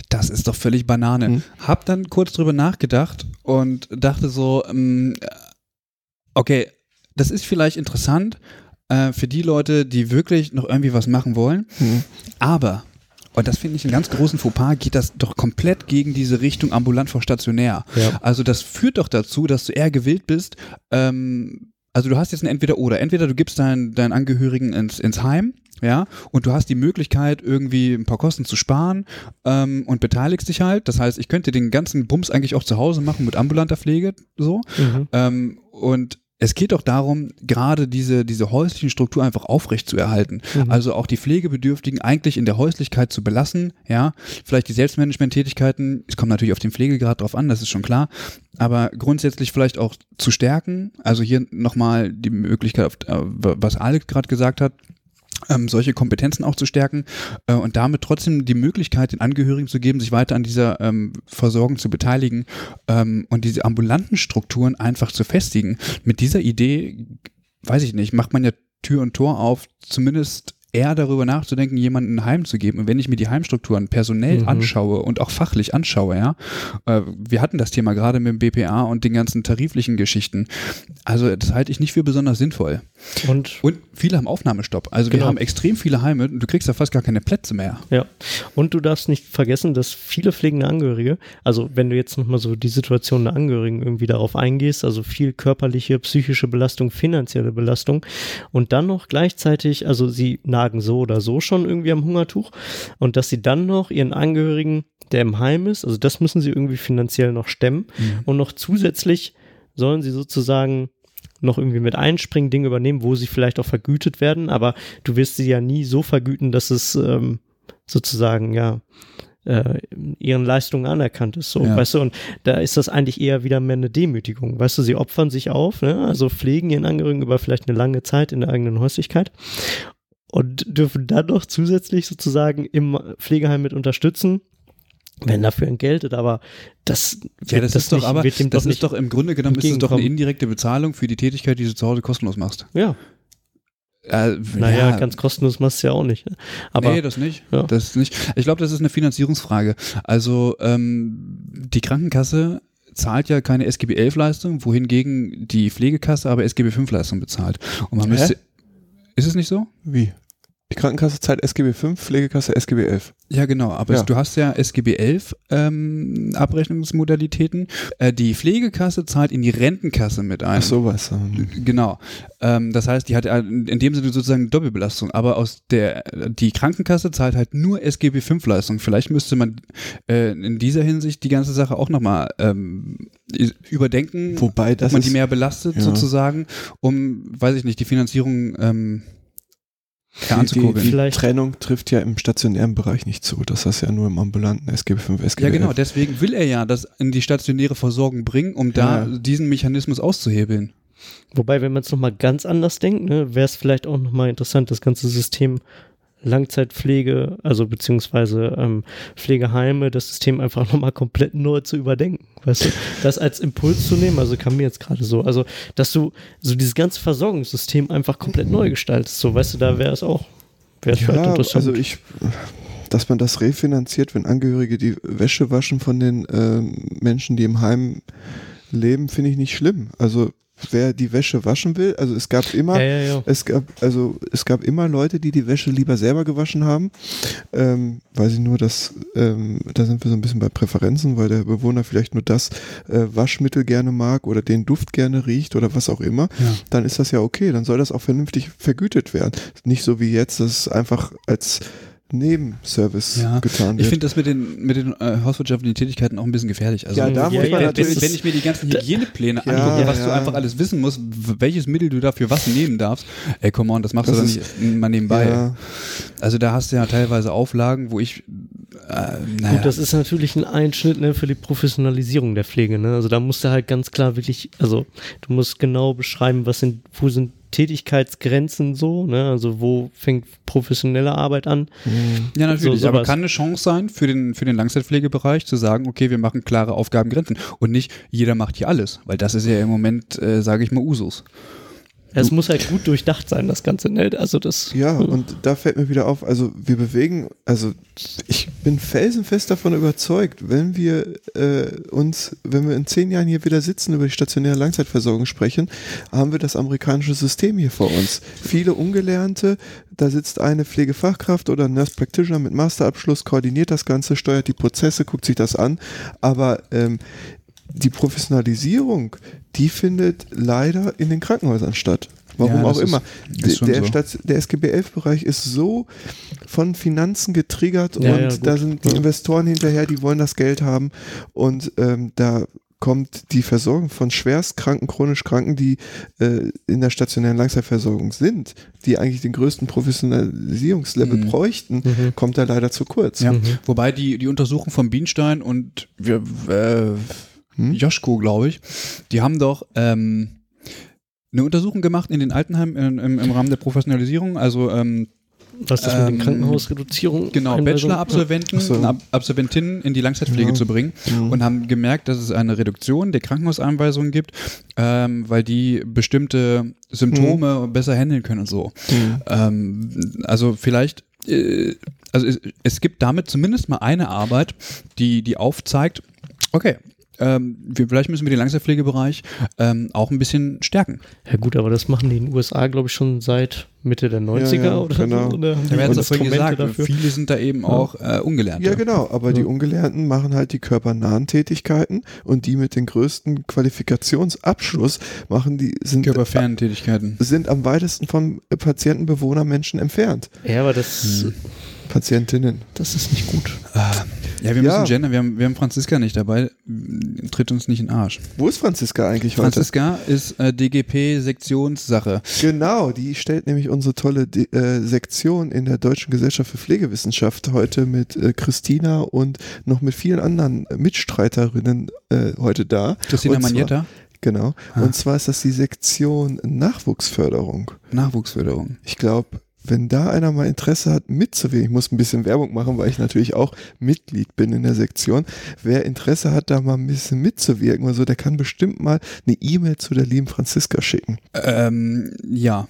das ist doch völlig Banane. Mhm. Hab dann kurz drüber nachgedacht und dachte so, ähm, okay, das ist vielleicht interessant äh, für die Leute, die wirklich noch irgendwie was machen wollen, Mhm. aber und das finde ich einen ganz großen Fauxpas, geht das doch komplett gegen diese Richtung ambulant vor stationär. Ja. Also das führt doch dazu, dass du eher gewillt bist, ähm, also du hast jetzt ein Entweder-Oder. Entweder du gibst deinen, deinen Angehörigen ins, ins Heim, ja, und du hast die Möglichkeit, irgendwie ein paar Kosten zu sparen ähm, und beteiligst dich halt. Das heißt, ich könnte den ganzen Bums eigentlich auch zu Hause machen mit ambulanter Pflege, so. Mhm. Ähm, und es geht doch darum, gerade diese, diese häuslichen Struktur einfach aufrecht zu erhalten. Mhm. Also auch die Pflegebedürftigen eigentlich in der Häuslichkeit zu belassen, ja. Vielleicht die Selbstmanagement-Tätigkeiten, es kommt natürlich auf den Pflegegrad drauf an, das ist schon klar. Aber grundsätzlich vielleicht auch zu stärken. Also hier nochmal die Möglichkeit, äh, was Alex gerade gesagt hat, ähm, solche Kompetenzen auch zu stärken äh, und damit trotzdem die Möglichkeit den Angehörigen zu geben, sich weiter an dieser ähm, Versorgung zu beteiligen ähm, und diese ambulanten Strukturen einfach zu festigen. Mit dieser Idee, weiß ich nicht, macht man ja Tür und Tor auf, zumindest eher darüber nachzudenken, jemanden ein Heim zu geben. Und wenn ich mir die Heimstrukturen personell Mhm. anschaue und auch fachlich anschaue, ja, äh, wir hatten das Thema gerade mit dem BPA und den ganzen tariflichen Geschichten. Also das halte ich nicht für besonders sinnvoll. Und Und viele haben Aufnahmestopp. Also wir Genau. haben extrem viele Heime und du kriegst da fast gar keine Plätze mehr. Ja, und du darfst nicht vergessen, dass viele pflegende Angehörige, also wenn du jetzt nochmal so die Situation der Angehörigen irgendwie darauf eingehst, also viel körperliche, psychische Belastung, finanzielle Belastung und dann noch gleichzeitig, also sie nagen so oder so schon irgendwie am Hungertuch. Und dass sie dann noch ihren Angehörigen, der im Heim ist, also das müssen sie irgendwie finanziell noch stemmen. Und noch zusätzlich sollen sie sozusagen noch irgendwie mit einspringen, Dinge übernehmen, wo sie vielleicht auch vergütet werden, aber du wirst sie ja nie so vergüten, dass es ähm, sozusagen ja äh, ihren Leistungen anerkannt ist, so, Ja. weißt du, und da ist das eigentlich eher wieder mehr eine Demütigung, weißt du, sie opfern sich auf, ne? also pflegen ihren Angehörigen über vielleicht eine lange Zeit in der eigenen Häuslichkeit und dürfen dann noch zusätzlich sozusagen im Pflegeheim mit unterstützen, wenn dafür entgeltet, aber das, Ja, das, ist doch nicht, aber, wird dem das doch ist doch im Grunde genommen ist es doch eine indirekte Bezahlung für die Tätigkeit, die du zu Hause kostenlos machst. ja, Äh, naja, ja, ganz kostenlos machst du ja auch nicht, ne? aber nee, das nicht. Ja. Das ist nicht. Ich glaube, das ist eine Finanzierungsfrage. Also ähm, die Krankenkasse zahlt ja keine SGB 11 Leistung, wohingegen die Pflegekasse aber SGB 5 Leistung bezahlt. Und man Hä? müsste ist es nicht so? Wie? Die Krankenkasse zahlt SGB 5, Pflegekasse SGB 11. Ja, genau. Aber Ja. du hast ja SGB 11 ähm, Abrechnungsmodalitäten. Äh, die Pflegekasse zahlt in die Rentenkasse mit ein. Ach sowas. ähm, Genau. Ähm, das heißt, die hat äh, in dem Sinne sozusagen eine Doppelbelastung. Aber aus der die Krankenkasse zahlt halt nur SGB 5 Leistung. Vielleicht müsste man äh, in dieser Hinsicht die ganze Sache auch nochmal ähm, überdenken, Wobei das ob man ist, die mehr belastet ja. sozusagen, um, weiß ich nicht, die Finanzierung ähm, ja, die, die, Trennung trifft ja im stationären Bereich nicht zu. Das ist ja nur im ambulanten SGB 5, SGB Ja, genau. 11. Deswegen will er ja das in die stationäre Versorgung bringen, um da Ja. diesen Mechanismus auszuhebeln. Wobei, wenn man es nochmal ganz anders denkt, ne, wäre es vielleicht auch nochmal interessant, das ganze System Langzeitpflege, also beziehungsweise ähm, Pflegeheime, das System einfach *laughs* nochmal komplett neu zu überdenken. Weißt du, das als Impuls zu nehmen, also kam mir jetzt gerade so, also dass du so dieses ganze Versorgungssystem einfach komplett neu gestaltest, so weißt du, da wäre es auch, wäre es vielleicht Ja, interessant. also ich, dass man das refinanziert, wenn Angehörige die Wäsche waschen von den ähm, Menschen, die im Heim leben, finde ich nicht schlimm. Also wer die Wäsche waschen will, also es gab immer, ja, ja, ja. es gab, also es gab immer Leute, die die Wäsche lieber selber gewaschen haben. Ähm, weiß ich nur, dass ähm, da sind wir so ein bisschen bei Präferenzen, weil der Bewohner vielleicht nur das äh, Waschmittel gerne mag oder den Duft gerne riecht oder was auch immer. Dann ist das ja okay. Dann soll das auch vernünftig vergütet werden. Nicht so wie jetzt, dass es einfach als Nebenservice Ja, getan Ich wird. finde das mit den, mit den äh, hauswirtschaftlichen Tätigkeiten auch ein bisschen gefährlich. Also, Ja, da Ja, muss ja, man ja, natürlich. wenn ich mir die ganzen Hygienepläne Ja, angucke, was du ja. einfach alles wissen musst, welches Mittel du dafür was nehmen darfst, ey, come on, das machst Das du doch ist- nicht mal nebenbei. ja, Also da hast du ja teilweise Auflagen, wo ich, äh, naja, Gut, das ist natürlich ein Einschnitt ne, für die Professionalisierung der Pflege. Ne? Also da musst du halt ganz klar wirklich, also du musst genau beschreiben, was sind, wo sind Tätigkeitsgrenzen so, ne? Also wo fängt professionelle Arbeit an? ja natürlich, so aber kann eine Chance sein für den, für den Langzeitpflegebereich zu sagen, okay, wir machen klare Aufgabengrenzen und nicht jeder macht hier alles, weil das ist ja im Moment, äh, sage ich mal, Usus. Es muss halt gut durchdacht sein, das Ganze, ne? Also das. ja, und da fällt mir wieder auf, also wir bewegen, also ich bin felsenfest davon überzeugt, wenn wir äh, uns, wenn wir in zehn Jahren hier wieder sitzen, über die stationäre Langzeitversorgung sprechen, haben wir das amerikanische System hier vor uns. Viele Ungelernte, da sitzt eine Pflegefachkraft oder ein Nurse Practitioner mit Masterabschluss, koordiniert das Ganze, steuert die Prozesse, guckt sich das an, aber ähm, die Professionalisierung, die findet leider in den Krankenhäusern statt. Warum Ja, auch ist- immer. ist der, so. Stat- der SGB 11-Bereich ist so von Finanzen getriggert Ja, und ja, da sind die. Investoren hinterher, die wollen das Geld haben und ähm, da kommt die Versorgung von schwerstkranken, chronisch Kranken, die äh, in der stationären Langzeitversorgung sind, die eigentlich den größten Professionalisierungslevel Mhm. bräuchten, Mhm. kommt da leider zu kurz. Ja, Mhm. wobei die, die Untersuchung von Bienstein und wir, äh, Hm? Joschko, glaube ich, die haben doch ähm, eine Untersuchung gemacht in den Altenheimen im, im, im Rahmen der Professionalisierung, also ähm, Was ist das mit Ähm, den Krankenhausreduzierung? genau? Bachelor-Absolventen, Ach so. und Ab Absolventinnen in die Langzeitpflege Ja. zu bringen Mhm. und haben gemerkt, dass es eine Reduktion der Krankenhauseinweisungen gibt, ähm, weil die bestimmte Symptome besser handeln können und so. Mhm. Ähm, also vielleicht, äh, also es, es gibt damit zumindest mal eine Arbeit, die, die aufzeigt, okay, ähm, wir, vielleicht müssen wir den Langzeitpflegebereich ähm, auch ein bisschen stärken. Ja gut, aber das machen die in den USA, glaube ich, schon seit Mitte der 90er ja, oder genau. so. Oder haben Da die werden es vorhin Instrumente gesagt, dafür? viele sind da eben auch äh, ungelernt. Ja, genau, aber die Ja. Ungelernten machen halt die körpernahen Tätigkeiten und die mit den größten Qualifikationsabschluss machen die sind Körperfernen Tätigkeiten. sind am weitesten vom Patienten, Bewohner, Menschen entfernt. Ja, aber das, Hm. Patientinnen. das ist nicht gut. Ja, wir Ja. müssen gendern, wir haben, wir haben Franziska nicht dabei, tritt uns nicht in den Arsch. Wo ist Franziska eigentlich heute? Franziska ist äh, DGP-Sektionssache. Genau, die stellt nämlich unsere tolle D äh, Sektion in der Deutschen Gesellschaft für Pflegewissenschaft heute mit äh, Christina und noch mit vielen anderen Mitstreiterinnen äh, heute da. Christina Magnetta, Genau. Ah. Und zwar ist das die Sektion Nachwuchsförderung. Nachwuchsförderung. Ich glaube, wenn da einer mal Interesse hat, mitzuwählen, ich muss ein bisschen Werbung machen, weil ich natürlich auch Mitglied bin in der Sektion. Wer Interesse hat, da mal ein bisschen mitzuwirken oder so, der kann bestimmt mal eine E-Mail zu der lieben Franziska schicken. Ähm, ja.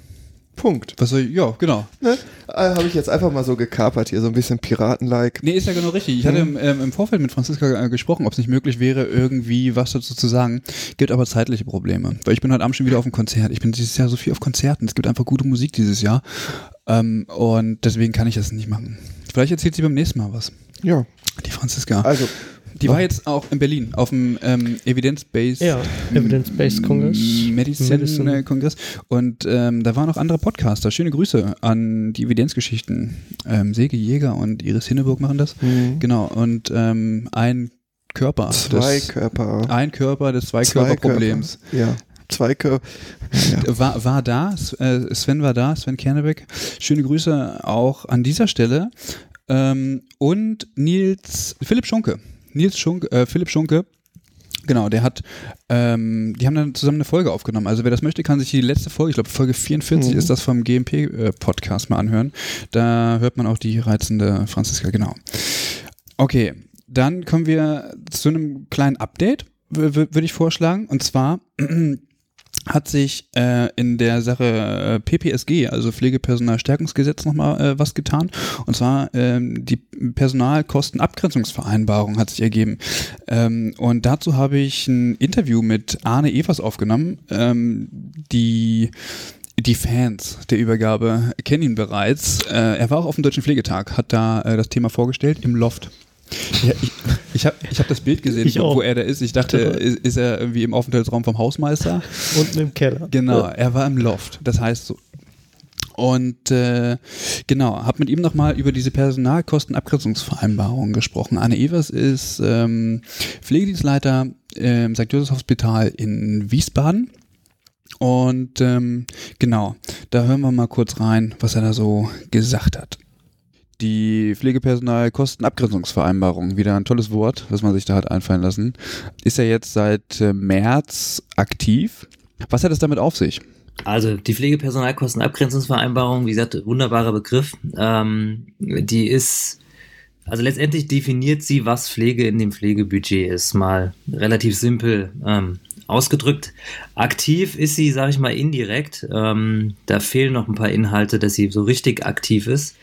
Punkt. Was soll ich, ja, genau. Ne? Äh, Habe ich jetzt einfach mal so gekapert hier, so ein bisschen Piraten-like. Nee, ist ja genau richtig. Ich hatte im, ähm, im Vorfeld mit Franziska äh, gesprochen, ob es nicht möglich wäre, irgendwie was dazu zu sagen. Gibt aber zeitliche Probleme. Weil ich bin heute Abend schon wieder auf dem Konzert. Ich bin dieses Jahr so viel auf Konzerten. Es gibt einfach gute Musik dieses Jahr. Ähm, und deswegen kann ich das nicht machen. Vielleicht erzählt sie beim nächsten Mal was. Ja. Die Franziska. Also, die war jetzt auch in Berlin auf dem ähm, Evidence-Based Ja, Evidence-Based Congress. Medicine, Medicine. äh, Kongress. Und ähm, da waren auch andere Podcaster. Schöne Grüße an die Evidenzgeschichten. Ähm, Sege Jäger und Iris Hinneburg machen das. Mhm. Genau. Und ähm, ein Körper. zwei des, Körper. ein Körper des Zwei-Körper-Problems. Körper. Ja. Zwei Körper. Ja. War, war da, äh, Sven war da, Sven Kernebeck. Schöne Grüße auch an dieser Stelle. Ähm, und Nils, Philipp Schunke. Nils Schunke, äh, Philipp Schunke. Genau, der hat, ähm, die haben dann zusammen eine Folge aufgenommen. Also wer das möchte, kann sich die letzte Folge, ich glaube Folge 44 Mhm. ist das vom GMP-Podcast mal anhören. Da hört man auch die reizende Franziska, genau. Okay, dann kommen wir zu einem kleinen Update, würde ich vorschlagen. Und zwar *clears throat* hat sich äh, in der Sache äh, PPSG, also Pflegepersonalstärkungsgesetz, nochmal äh, was getan. Und zwar ähm, die Personalkostenabgrenzungsvereinbarung hat sich ergeben. Ähm, und dazu habe ich ein Interview mit Arne Evers aufgenommen, ähm, die die Fans der Übergabe kennen ihn bereits. Äh, er war auch auf dem Deutschen Pflegetag, hat da äh, das Thema vorgestellt im Loft. Ja, ich ich habe ich hab das Bild gesehen, auch. wo er da ist. Ich dachte, ist, ist er irgendwie im Aufenthaltsraum vom Hausmeister? *laughs* Unten im Keller. Genau, er war im Loft. Das heißt so. Und äh, genau, habe mit ihm nochmal über diese Personalkostenabgrenzungsvereinbarung gesprochen. Anne Evers ist ähm, Pflegedienstleiter im St. Josefs Hospital in Wiesbaden. Und ähm, genau, da hören wir mal kurz rein, was er da so gesagt hat. Die Pflegepersonalkostenabgrenzungsvereinbarung, wieder ein tolles Wort, was man sich da hat einfallen lassen, ist ja jetzt seit äh, März aktiv. Was hat es damit auf sich? Also die Pflegepersonalkostenabgrenzungsvereinbarung, wie gesagt, wunderbarer Begriff. Ähm, die ist, also letztendlich definiert sie, was Pflege in dem Pflegebudget ist. Mal relativ simpel ähm, ausgedrückt. Aktiv ist sie, sage ich mal, indirekt. Ähm, da fehlen noch ein paar Inhalte, dass sie so richtig aktiv ist.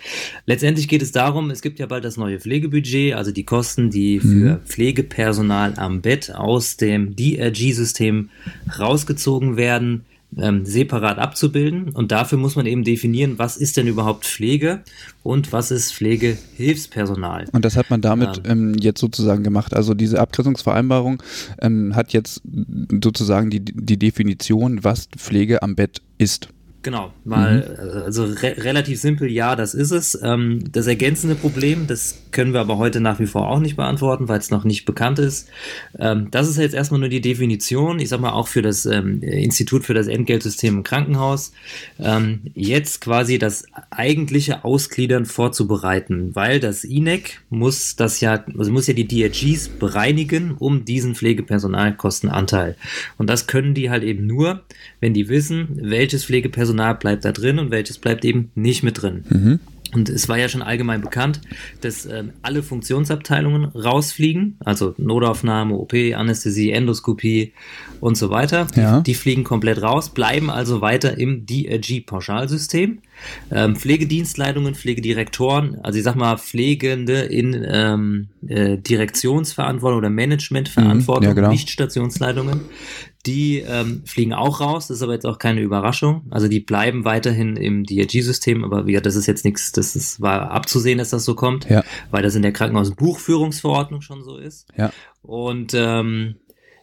Letztendlich geht es darum, es gibt ja bald das neue Pflegebudget, also die Kosten, die für Pflegepersonal am Bett aus dem DRG-System rausgezogen werden, ähm, separat abzubilden. Und dafür muss man eben definieren, was ist denn überhaupt Pflege und was ist Pflegehilfspersonal. Und das hat man damit ähm, jetzt sozusagen gemacht. Also diese Abgrenzungsvereinbarung ähm, hat jetzt sozusagen die, die Definition, was Pflege am Bett ist. Genau, weil, also re relativ simpel, ja, das ist es. Ähm, das ergänzende Problem, das können wir aber heute nach wie vor auch nicht beantworten, weil es noch nicht bekannt ist. Ähm, das ist jetzt erstmal nur die Definition, ich sag mal auch für das ähm, Institut für das Entgeltsystem im Krankenhaus, ähm, jetzt quasi das eigentliche Ausgliedern vorzubereiten, weil das INEC muss das ja, also muss ja die DRGs bereinigen um diesen Pflegepersonalkostenanteil. Und das können die halt eben nur, wenn die wissen, welches Pflegepersonal bleibt da drin und welches bleibt eben nicht mit drin. Und es war ja schon allgemein bekannt, dass ähm, alle Funktionsabteilungen rausfliegen, also Notaufnahme, OP, Anästhesie, Endoskopie und so weiter. Die, Ja. die fliegen komplett raus, bleiben also weiter im DRG-Pauschalsystem. Ähm, Pflegedienstleitungen, Pflegedirektoren, also ich sag mal Pflegende in ähm, äh, Direktionsverantwortung oder Managementverantwortung, Mhm, ja, genau. nicht Stationsleitungen, die ähm, fliegen auch raus, das ist aber jetzt auch keine Überraschung. Also die bleiben weiterhin im DRG-System, aber wie gesagt, das ist jetzt nichts, das ist, war abzusehen, dass das so kommt, Ja. weil das in der Krankenhausbuchführungsverordnung schon so ist. Ja. Und ähm,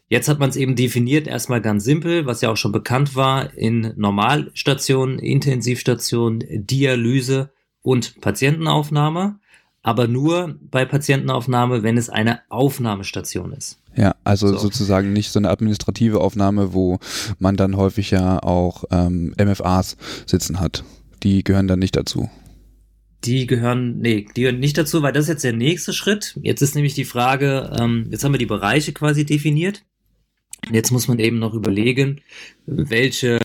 jetzt hat man es eben definiert, erstmal ganz simpel, was ja auch schon bekannt war, in Normalstationen, Intensivstationen, Dialyse und Patientenaufnahme, aber nur bei Patientenaufnahme, wenn es eine Aufnahmestation ist. Ja, also So. sozusagen nicht so eine administrative Aufnahme, wo man dann häufig ja auch ähm, MFAs sitzen hat. Die gehören dann nicht dazu. Die gehören, nee, die gehören nicht dazu, weil das ist jetzt der nächste Schritt. Jetzt ist nämlich die Frage, ähm, jetzt haben wir die Bereiche quasi definiert. Und Jetzt muss man eben noch überlegen, welche,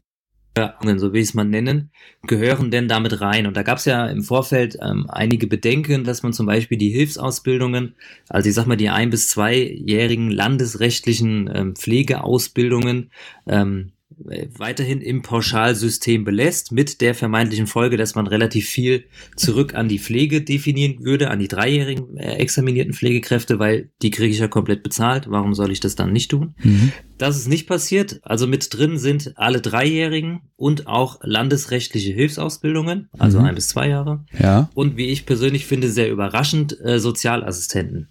so will ich es mal nennen, gehören denn damit rein? Und da gab es ja im Vorfeld ähm, einige Bedenken, dass man zum Beispiel die Hilfsausbildungen, also ich sag mal die ein- bis zweijährigen landesrechtlichen ähm, Pflegeausbildungen, ähm, weiterhin im Pauschalsystem belässt, mit der vermeintlichen Folge, dass man relativ viel zurück an die Pflege definieren würde, an die dreijährigen äh, examinierten Pflegekräfte, weil die kriege ich ja komplett bezahlt. Warum soll ich das dann nicht tun? Mhm. Das ist nicht passiert. Also mit drin sind alle Dreijährigen und auch landesrechtliche Hilfsausbildungen, also mhm. ein bis zwei Jahre. Ja. Und wie ich persönlich finde, sehr überraschend, äh, Sozialassistenten.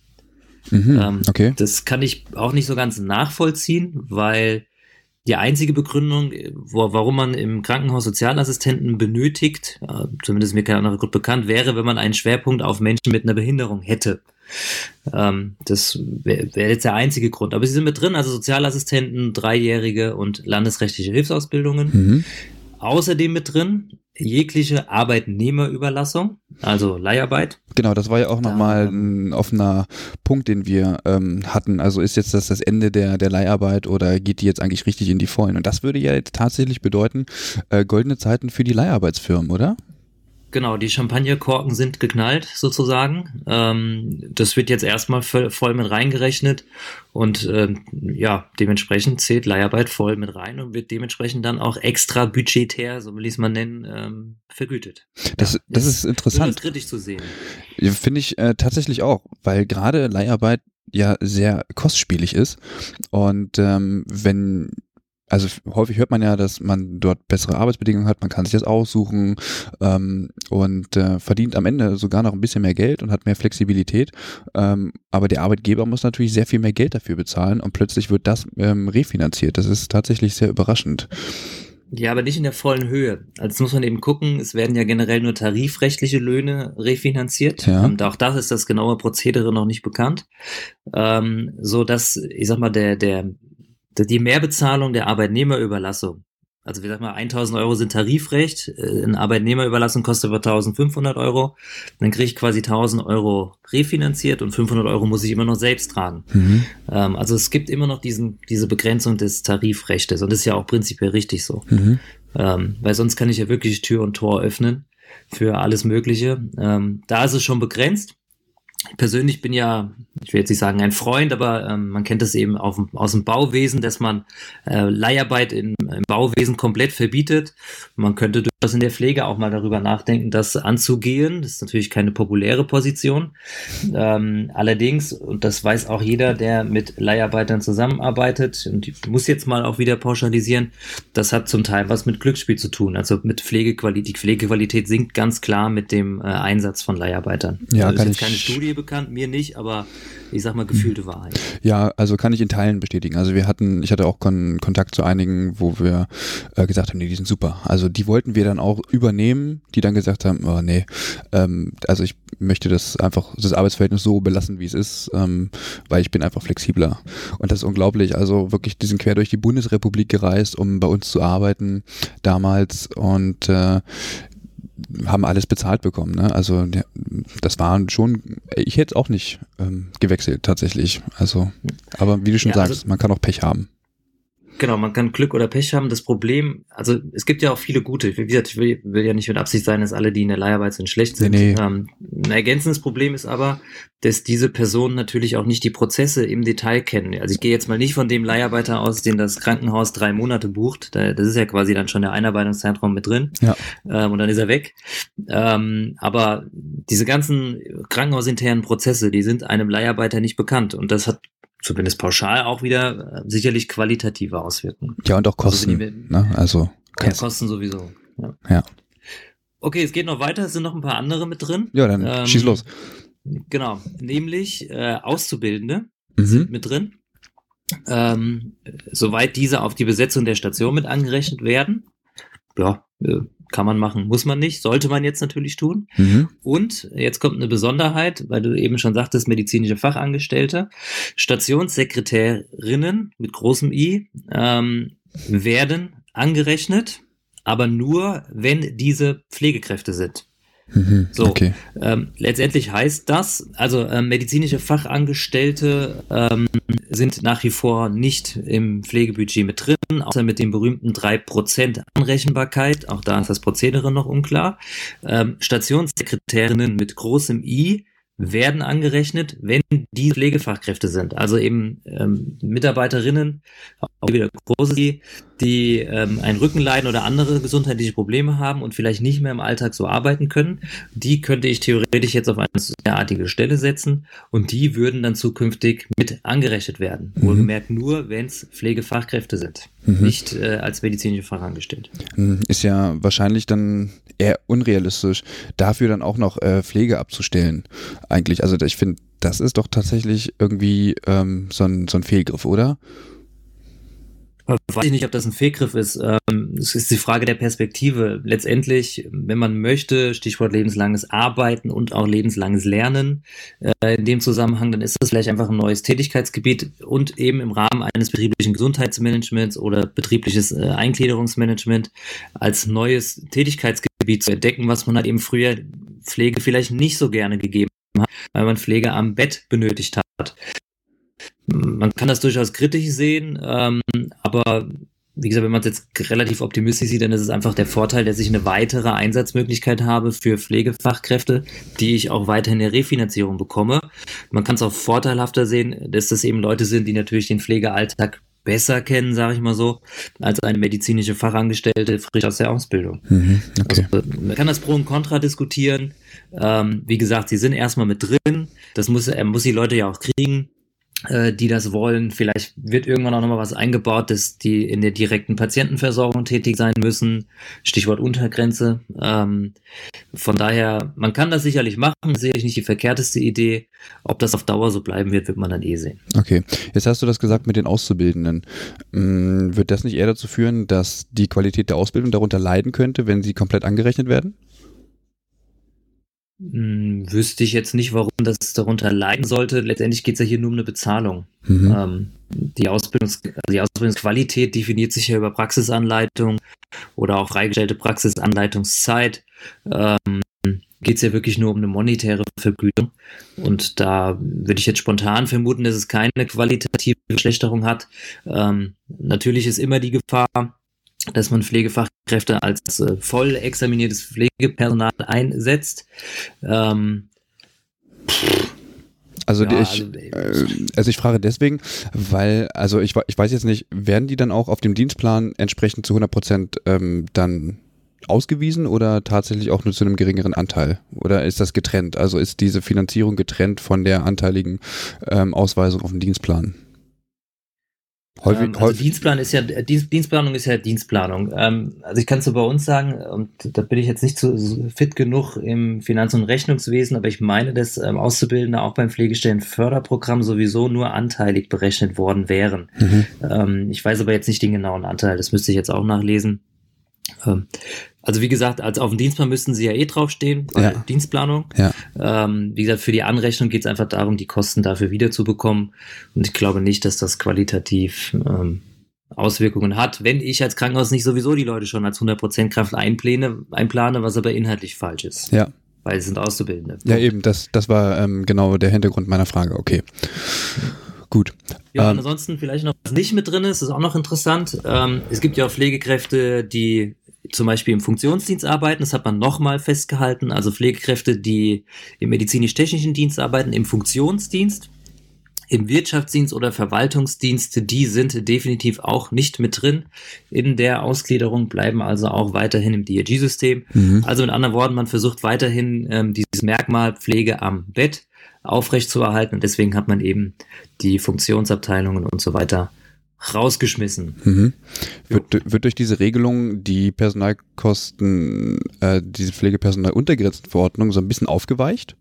Mhm, ähm, okay. Das kann ich auch nicht so ganz nachvollziehen, weil die einzige Begründung, wo, warum man im Krankenhaus Sozialassistenten benötigt, äh, zumindest mir kein anderer Grund bekannt, wäre, wenn man einen Schwerpunkt auf Menschen mit einer Behinderung hätte. Ähm, das wäre wär jetzt der einzige Grund. Aber sie sind mit drin, also Sozialassistenten, Dreijährige und landesrechtliche Hilfsausbildungen. Mhm. Außerdem mit drin jegliche Arbeitnehmerüberlassung, also Leiharbeit. Genau, das war ja auch nochmal ein offener Punkt, den wir ähm, hatten. Also ist jetzt das das Ende der, der Leiharbeit oder geht die jetzt eigentlich richtig in die Vollen? Und das würde ja jetzt tatsächlich bedeuten, äh, goldene Zeiten für die Leiharbeitsfirmen, oder? Genau, die Champagnerkorken sind geknallt sozusagen. Ähm, das wird jetzt erstmal voll mit reingerechnet und ähm, ja, dementsprechend zählt Leiharbeit voll mit rein und wird dementsprechend dann auch extra budgetär, so will ich es mal nennen, ähm, vergütet. Das, ja, das ist interessant. kritisch zu sehen. Finde ich äh, tatsächlich auch, weil gerade Leiharbeit ja sehr kostspielig ist und ähm, wenn also häufig hört man ja, dass man dort bessere Arbeitsbedingungen hat, man kann sich das aussuchen ähm, und äh, verdient am Ende sogar noch ein bisschen mehr Geld und hat mehr Flexibilität. Ähm, aber der Arbeitgeber muss natürlich sehr viel mehr Geld dafür bezahlen und plötzlich wird das ähm, refinanziert. Das ist tatsächlich sehr überraschend. Ja, aber nicht in der vollen Höhe. Also muss man eben gucken, es werden ja generell nur tarifrechtliche Löhne refinanziert. Ja. Und auch das ist das genaue Prozedere noch nicht bekannt. Ähm, so dass, ich sag mal, der, der die Mehrbezahlung der Arbeitnehmerüberlassung. Also wie sag mal, 1000 Euro sind Tarifrecht, äh, eine Arbeitnehmerüberlassung kostet aber 1500 Euro, dann kriege ich quasi 1000 Euro refinanziert und 500 Euro muss ich immer noch selbst tragen. Mhm. Ähm, also es gibt immer noch diesen, diese Begrenzung des Tarifrechtes und das ist ja auch prinzipiell richtig so. Mhm. Ähm, weil sonst kann ich ja wirklich Tür und Tor öffnen für alles Mögliche. Ähm, da ist es schon begrenzt persönlich bin ja, ich will jetzt nicht sagen ein Freund, aber ähm, man kennt das eben auf, aus dem Bauwesen, dass man äh, Leiharbeit in, im Bauwesen komplett verbietet. Man könnte durchaus in der Pflege auch mal darüber nachdenken, das anzugehen. Das ist natürlich keine populäre Position. Ähm, allerdings, und das weiß auch jeder, der mit Leiharbeitern zusammenarbeitet, und ich muss jetzt mal auch wieder pauschalisieren, das hat zum Teil was mit Glücksspiel zu tun. Also mit Pflegequalität. Die Pflegequalität sinkt ganz klar mit dem äh, Einsatz von Leiharbeitern. Ja, also kann ich keine Studie mir bekannt, mir nicht, aber ich sag mal gefühlte Wahrheit. Ja, also kann ich in Teilen bestätigen. Also wir hatten, ich hatte auch Kon Kontakt zu einigen, wo wir äh, gesagt haben, nee, die sind super. Also die wollten wir dann auch übernehmen, die dann gesagt haben, oh nee, ähm, also ich möchte das einfach, das Arbeitsverhältnis so belassen, wie es ist, ähm, weil ich bin einfach flexibler. Und das ist unglaublich. Also wirklich, die sind quer durch die Bundesrepublik gereist, um bei uns zu arbeiten damals und äh, haben alles bezahlt bekommen. Ne? Also das waren schon, ich hätte es auch nicht ähm, gewechselt tatsächlich. Also, aber wie du schon ja, sagst, also, man kann auch Pech haben. Genau, man kann Glück oder Pech haben. Das Problem, also es gibt ja auch viele gute. Wie gesagt, ich will, will ja nicht mit Absicht sein, dass alle, die in der Leiharbeit sind, schlecht sind. Nee, nee. Ähm, ein ergänzendes Problem ist aber, dass diese Personen natürlich auch nicht die Prozesse im Detail kennen. Also ich gehe jetzt mal nicht von dem Leiharbeiter aus, den das Krankenhaus drei Monate bucht. das ist ja quasi dann schon der Einarbeitungszeitraum mit drin. Ja. Ähm, und dann ist er weg. Ähm, aber diese ganzen krankenhausinternen Prozesse, die sind einem Leiharbeiter nicht bekannt. Und das hat zumindest pauschal auch wieder äh, sicherlich qualitative Auswirkungen. Ja, und auch also Kosten. Also, ne? also ja, Kosten sowieso. Ja. ja. Okay, es geht noch weiter, es sind noch ein paar andere mit drin. Ja, dann ähm, schieß los. Genau, nämlich äh, Auszubildende mhm. sind mit drin. Ähm, soweit diese auf die Besetzung der Station mit angerechnet werden. Ja, äh, kann man machen, muss man nicht, sollte man jetzt natürlich tun. Mhm. Und jetzt kommt eine Besonderheit, weil du eben schon sagtest, medizinische Fachangestellte, Stationssekretärinnen mit großem I ähm, werden angerechnet, aber nur, wenn diese Pflegekräfte sind. Mhm, so, okay. ähm, letztendlich heißt das, also ähm, medizinische Fachangestellte ähm, sind nach wie vor nicht im Pflegebudget mit drin, außer mit dem berühmten 3% Anrechenbarkeit. Auch da ist das Prozedere noch unklar. Ähm, Stationssekretärinnen mit großem I werden angerechnet, wenn die Pflegefachkräfte sind. Also eben ähm, Mitarbeiterinnen, auch wieder großes I, die ähm, ein Rückenleiden oder andere gesundheitliche Probleme haben und vielleicht nicht mehr im Alltag so arbeiten können, die könnte ich theoretisch jetzt auf eine derartige Stelle setzen und die würden dann zukünftig mit angerechnet werden. Mhm. Wohlgemerkt nur, wenn es Pflegefachkräfte sind, mhm. nicht äh, als medizinische Fachangestellte. Mhm. Ist ja wahrscheinlich dann eher unrealistisch, dafür dann auch noch äh, Pflege abzustellen. Eigentlich, also ich finde, das ist doch tatsächlich irgendwie ähm, so, ein, so ein Fehlgriff, oder? Weiß ich nicht, ob das ein Fehlgriff ist. Ähm, es ist die Frage der Perspektive. Letztendlich, wenn man möchte, Stichwort lebenslanges Arbeiten und auch lebenslanges Lernen, äh, in dem Zusammenhang, dann ist das vielleicht einfach ein neues Tätigkeitsgebiet und eben im Rahmen eines betrieblichen Gesundheitsmanagements oder betriebliches äh, Eingliederungsmanagement als neues Tätigkeitsgebiet zu entdecken, was man halt eben früher Pflege vielleicht nicht so gerne gegeben hat, weil man Pflege am Bett benötigt hat man kann das durchaus kritisch sehen, ähm, aber wie gesagt, wenn man es jetzt relativ optimistisch sieht, dann ist es einfach der Vorteil, dass ich eine weitere Einsatzmöglichkeit habe für Pflegefachkräfte, die ich auch weiterhin in der Refinanzierung bekomme. Man kann es auch vorteilhafter sehen, dass das eben Leute sind, die natürlich den Pflegealltag besser kennen, sage ich mal so, als eine medizinische Fachangestellte frisch aus der Ausbildung. Mhm, okay. also, man kann das Pro und Contra diskutieren. Ähm, wie gesagt, sie sind erstmal mit drin. Das muss, er muss die Leute ja auch kriegen. Äh, die das wollen. Vielleicht wird irgendwann auch nochmal was eingebaut, dass die in der direkten Patientenversorgung tätig sein müssen. Stichwort Untergrenze. Ähm, von daher, man kann das sicherlich machen, sehe ich nicht die verkehrteste Idee. Ob das auf Dauer so bleiben wird, wird man dann eh sehen. Okay, jetzt hast du das gesagt mit den Auszubildenden. Mm, wird das nicht eher dazu führen, dass die Qualität der Ausbildung darunter leiden könnte, wenn sie komplett angerechnet werden? Hm, wüsste ich jetzt nicht, warum das darunter leiden sollte. Letztendlich geht es ja hier nur um eine Bezahlung. Mhm. Ähm, die, Ausbildungs die Ausbildungsqualität definiert sich ja über Praxisanleitung oder auch freigestellte Praxisanleitungszeit. Ähm, geht es ja wirklich nur um eine monetäre Vergütung. Und da würde ich jetzt spontan vermuten, dass es keine qualitative Verschlechterung hat. Ähm, natürlich ist immer die Gefahr, dass man Pflegefachkräfte als äh, voll examiniertes Pflegepersonal einsetzt. Ähm, also, ja, ich, also, äh, also ich frage deswegen, weil, also ich, ich weiß jetzt nicht, werden die dann auch auf dem Dienstplan entsprechend zu 100 Prozent ähm, dann ausgewiesen oder tatsächlich auch nur zu einem geringeren Anteil? Oder ist das getrennt? Also ist diese Finanzierung getrennt von der anteiligen ähm, Ausweisung auf dem Dienstplan? Häufig, ähm, also häufig. Dienstplan ist ja Dienst, Dienstplanung ist ja Dienstplanung. Ähm, also ich kann es so bei uns sagen, und da bin ich jetzt nicht so fit genug im Finanz- und Rechnungswesen, aber ich meine, dass ähm, Auszubildende auch beim Pflegestellenförderprogramm sowieso nur anteilig berechnet worden wären. Mhm. Ähm, ich weiß aber jetzt nicht den genauen Anteil, das müsste ich jetzt auch nachlesen. Ähm, also wie gesagt, als auf dem Dienstplan müssten sie ja eh draufstehen, ja. Äh, Dienstplanung. Ja. Ähm, wie gesagt, für die Anrechnung geht es einfach darum, die Kosten dafür wiederzubekommen. Und ich glaube nicht, dass das qualitativ ähm, Auswirkungen hat, wenn ich als Krankenhaus nicht sowieso die Leute schon als 100% Kraft einplane, einplane, was aber inhaltlich falsch ist. Ja. Weil sie sind Auszubildende. Ja, eben, das, das war ähm, genau der Hintergrund meiner Frage. Okay. Gut. Ja, ähm, ansonsten vielleicht noch, was nicht mit drin ist, ist auch noch interessant. Ähm, es gibt ja auch Pflegekräfte, die zum Beispiel im Funktionsdienst arbeiten, das hat man nochmal festgehalten, also Pflegekräfte, die im medizinisch-technischen Dienst arbeiten, im Funktionsdienst, im Wirtschaftsdienst oder Verwaltungsdienst, die sind definitiv auch nicht mit drin in der Ausgliederung, bleiben also auch weiterhin im DRG-System. Mhm. Also mit anderen Worten, man versucht weiterhin ähm, dieses Merkmal Pflege am Bett aufrechtzuerhalten und deswegen hat man eben die Funktionsabteilungen und so weiter rausgeschmissen. Mhm. Wird, wird, durch diese Regelung die Personalkosten, äh, diese Pflegepersonaluntergrenzenverordnung so ein bisschen aufgeweicht?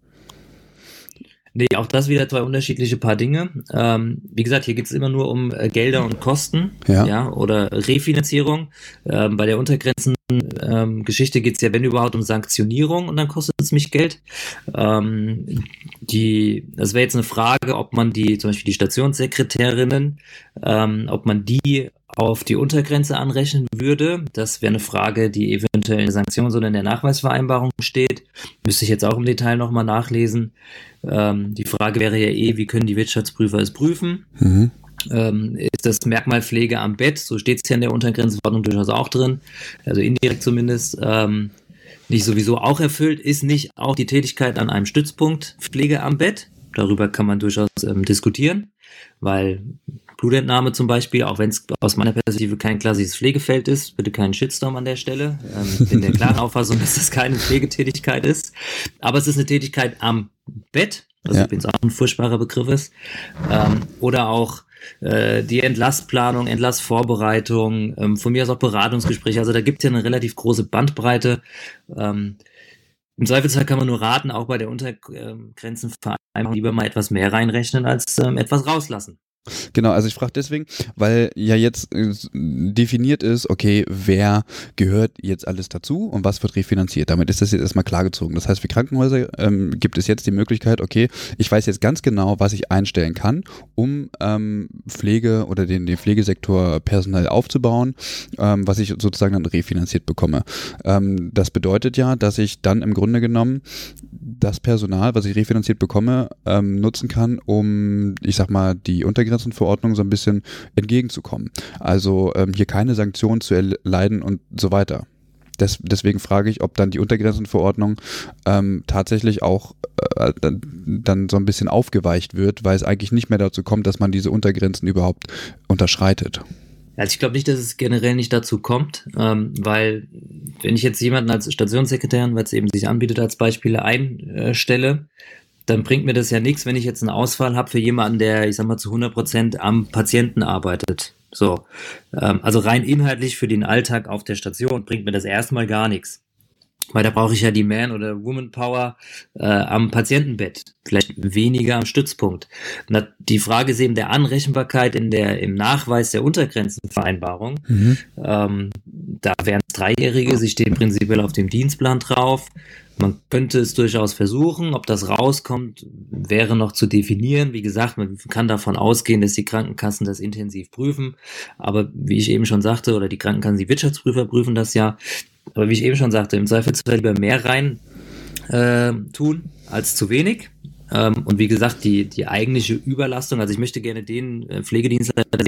Nee, auch das wieder zwei unterschiedliche Paar Dinge. Ähm, wie gesagt, hier geht es immer nur um äh, Gelder und Kosten ja. ja oder Refinanzierung. Ähm, bei der Untergrenzen-Geschichte ähm, geht es ja, wenn überhaupt, um Sanktionierung und dann kostet es mich Geld. Ähm, die, das wäre jetzt eine Frage, ob man die, zum Beispiel die Stationssekretärinnen, ähm, ob man die auf die Untergrenze anrechnen würde. Das wäre eine Frage, die eventuell in der Sanktions- oder in der Nachweisvereinbarung steht. Müsste ich jetzt auch im Detail nochmal nachlesen. Ähm, die Frage wäre ja eh, wie können die Wirtschaftsprüfer es prüfen? Mhm. Ähm, ist das Merkmal Pflege am Bett, so steht es ja in der Untergrenzenverordnung durchaus auch drin, also indirekt zumindest, ähm, nicht sowieso auch erfüllt, ist nicht auch die Tätigkeit an einem Stützpunkt Pflege am Bett. Darüber kann man durchaus ähm, diskutieren, weil Blutentnahme zum Beispiel, auch wenn es aus meiner Perspektive kein klassisches Pflegefeld ist, bitte keinen Shitstorm an der Stelle. Ähm, bin der klaren *laughs* Auffassung, dass das keine Pflegetätigkeit ist. Aber es ist eine Tätigkeit am Bett, was ja. übrigens auch ein furchtbarer Begriff ist. Ähm, oder auch äh, die Entlastplanung, Entlastvorbereitung, ähm, von mir aus auch Beratungsgespräche. Also da gibt es ja eine relativ große Bandbreite. Ähm, Im Zweifelsfall kann man nur raten, auch bei der Untergrenzenvereinbarung lieber mal etwas mehr reinrechnen als ähm, etwas rauslassen. Genau, also ich frage deswegen, weil ja jetzt äh, definiert ist, okay, wer gehört jetzt alles dazu und was wird refinanziert. Damit ist das jetzt erstmal klargezogen. Das heißt, für Krankenhäuser ähm, gibt es jetzt die Möglichkeit, okay, ich weiß jetzt ganz genau, was ich einstellen kann, um ähm, Pflege oder den, den Pflegesektor personell aufzubauen, ähm, was ich sozusagen dann refinanziert bekomme. Ähm, das bedeutet ja, dass ich dann im Grunde genommen das Personal, was ich refinanziert bekomme, ähm, nutzen kann, um, ich sag mal, die Untergrenzenverordnung so ein bisschen entgegenzukommen. Also ähm, hier keine Sanktionen zu erleiden und so weiter. Des, deswegen frage ich, ob dann die Untergrenzenverordnung ähm, tatsächlich auch äh, dann so ein bisschen aufgeweicht wird, weil es eigentlich nicht mehr dazu kommt, dass man diese Untergrenzen überhaupt unterschreitet. Also ich glaube nicht, dass es generell nicht dazu kommt, ähm, weil wenn ich jetzt jemanden als Stationssekretär, weil es eben sich anbietet als Beispiele einstelle, dann bringt mir das ja nichts, wenn ich jetzt einen Ausfall habe für jemanden, der, ich sag mal, zu 100 Prozent am Patienten arbeitet. So, ähm, also rein inhaltlich für den Alltag auf der Station bringt mir das erstmal gar nichts. Weil da brauche ich ja die Man- oder Woman-Power äh, am Patientenbett, vielleicht weniger am Stützpunkt. Na, die Frage ist eben der Anrechenbarkeit in der, im Nachweis der Untergrenzenvereinbarung. Mhm. Ähm, da wären es Dreijährige, sie stehen prinzipiell auf dem Dienstplan drauf. Man könnte es durchaus versuchen, ob das rauskommt, wäre noch zu definieren. Wie gesagt, man kann davon ausgehen, dass die Krankenkassen das intensiv prüfen. Aber wie ich eben schon sagte, oder die Krankenkassen, die Wirtschaftsprüfer prüfen das ja. Aber wie ich eben schon sagte, im Zweifelsfall lieber mehr rein äh, tun als zu wenig. Ähm, und wie gesagt, die, die eigentliche Überlastung, also ich möchte gerne den äh, Pflegedienstleister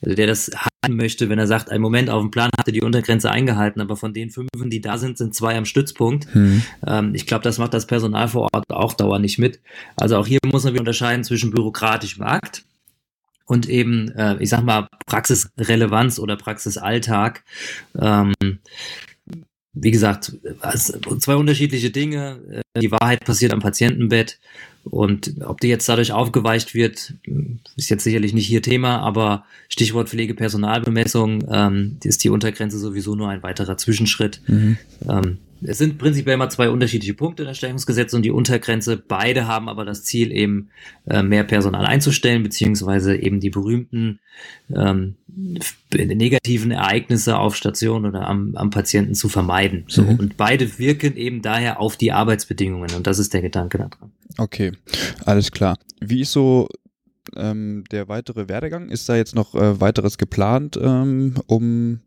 sehen, der das haben möchte, wenn er sagt, ein Moment auf dem Plan hatte die Untergrenze eingehalten, aber von den fünf, die da sind, sind zwei am Stützpunkt. Hm. Ähm, ich glaube, das macht das Personal vor Ort auch dauernd nicht mit. Also auch hier muss man wieder unterscheiden zwischen bürokratischem Akt und eben, äh, ich sag mal, Praxisrelevanz oder Praxisalltag. Ähm, wie gesagt, zwei unterschiedliche Dinge. Äh, die Wahrheit passiert am Patientenbett und ob die jetzt dadurch aufgeweicht wird, ist jetzt sicherlich nicht hier Thema, aber Stichwort Pflegepersonalbemessung ähm, ist die Untergrenze sowieso nur ein weiterer Zwischenschritt. Mhm. Ähm, es sind prinzipiell mal zwei unterschiedliche Punkte in der Stellungsgesetz und die Untergrenze. Beide haben aber das Ziel, eben äh, mehr Personal einzustellen, beziehungsweise eben die berühmten ähm, negativen Ereignisse auf Station oder am, am Patienten zu vermeiden. So, mhm. Und beide wirken eben daher auf die Arbeitsbedingungen und das ist der Gedanke daran. Okay, alles klar. Wie ist so ähm, der weitere Werdegang? Ist da jetzt noch äh, weiteres geplant, ähm, um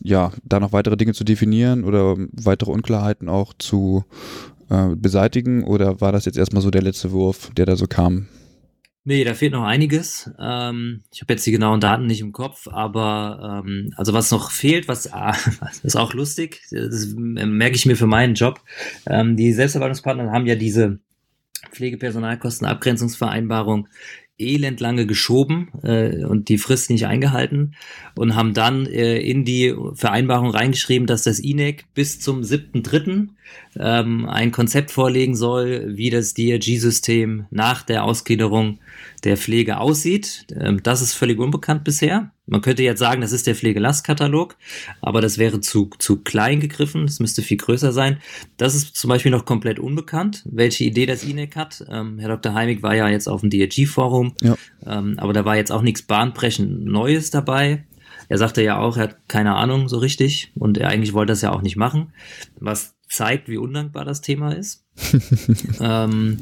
ja da noch weitere Dinge zu definieren oder weitere Unklarheiten auch zu äh, beseitigen? Oder war das jetzt erstmal so der letzte Wurf, der da so kam? Nee, da fehlt noch einiges. Ähm, ich habe jetzt die genauen Daten nicht im Kopf, aber ähm, also was noch fehlt, was *laughs* ah, ist auch lustig, das merke ich mir für meinen Job. Ähm, die Selbstverwaltungspartner haben ja diese Pflegepersonalkostenabgrenzungsvereinbarung elendlange geschoben äh, und die Frist nicht eingehalten und haben dann äh, in die Vereinbarung reingeschrieben, dass das INEC bis zum 7.3. Ähm, ein Konzept vorlegen soll, wie das DRG-System nach der Ausgliederung der Pflege aussieht. Ähm, das ist völlig unbekannt bisher. Man könnte jetzt sagen, das ist der Pflegelastkatalog, aber das wäre zu, zu klein gegriffen. Das müsste viel größer sein. Das ist zum Beispiel noch komplett unbekannt, welche Idee das INEC hat. Ähm, Herr Dr. Heimig war ja jetzt auf dem DRG-Forum, ja. ähm, aber da war jetzt auch nichts bahnbrechend Neues dabei. Er sagte ja auch, er hat keine Ahnung so richtig und er eigentlich wollte das ja auch nicht machen, was zeigt, wie undankbar das Thema ist. *laughs* ähm,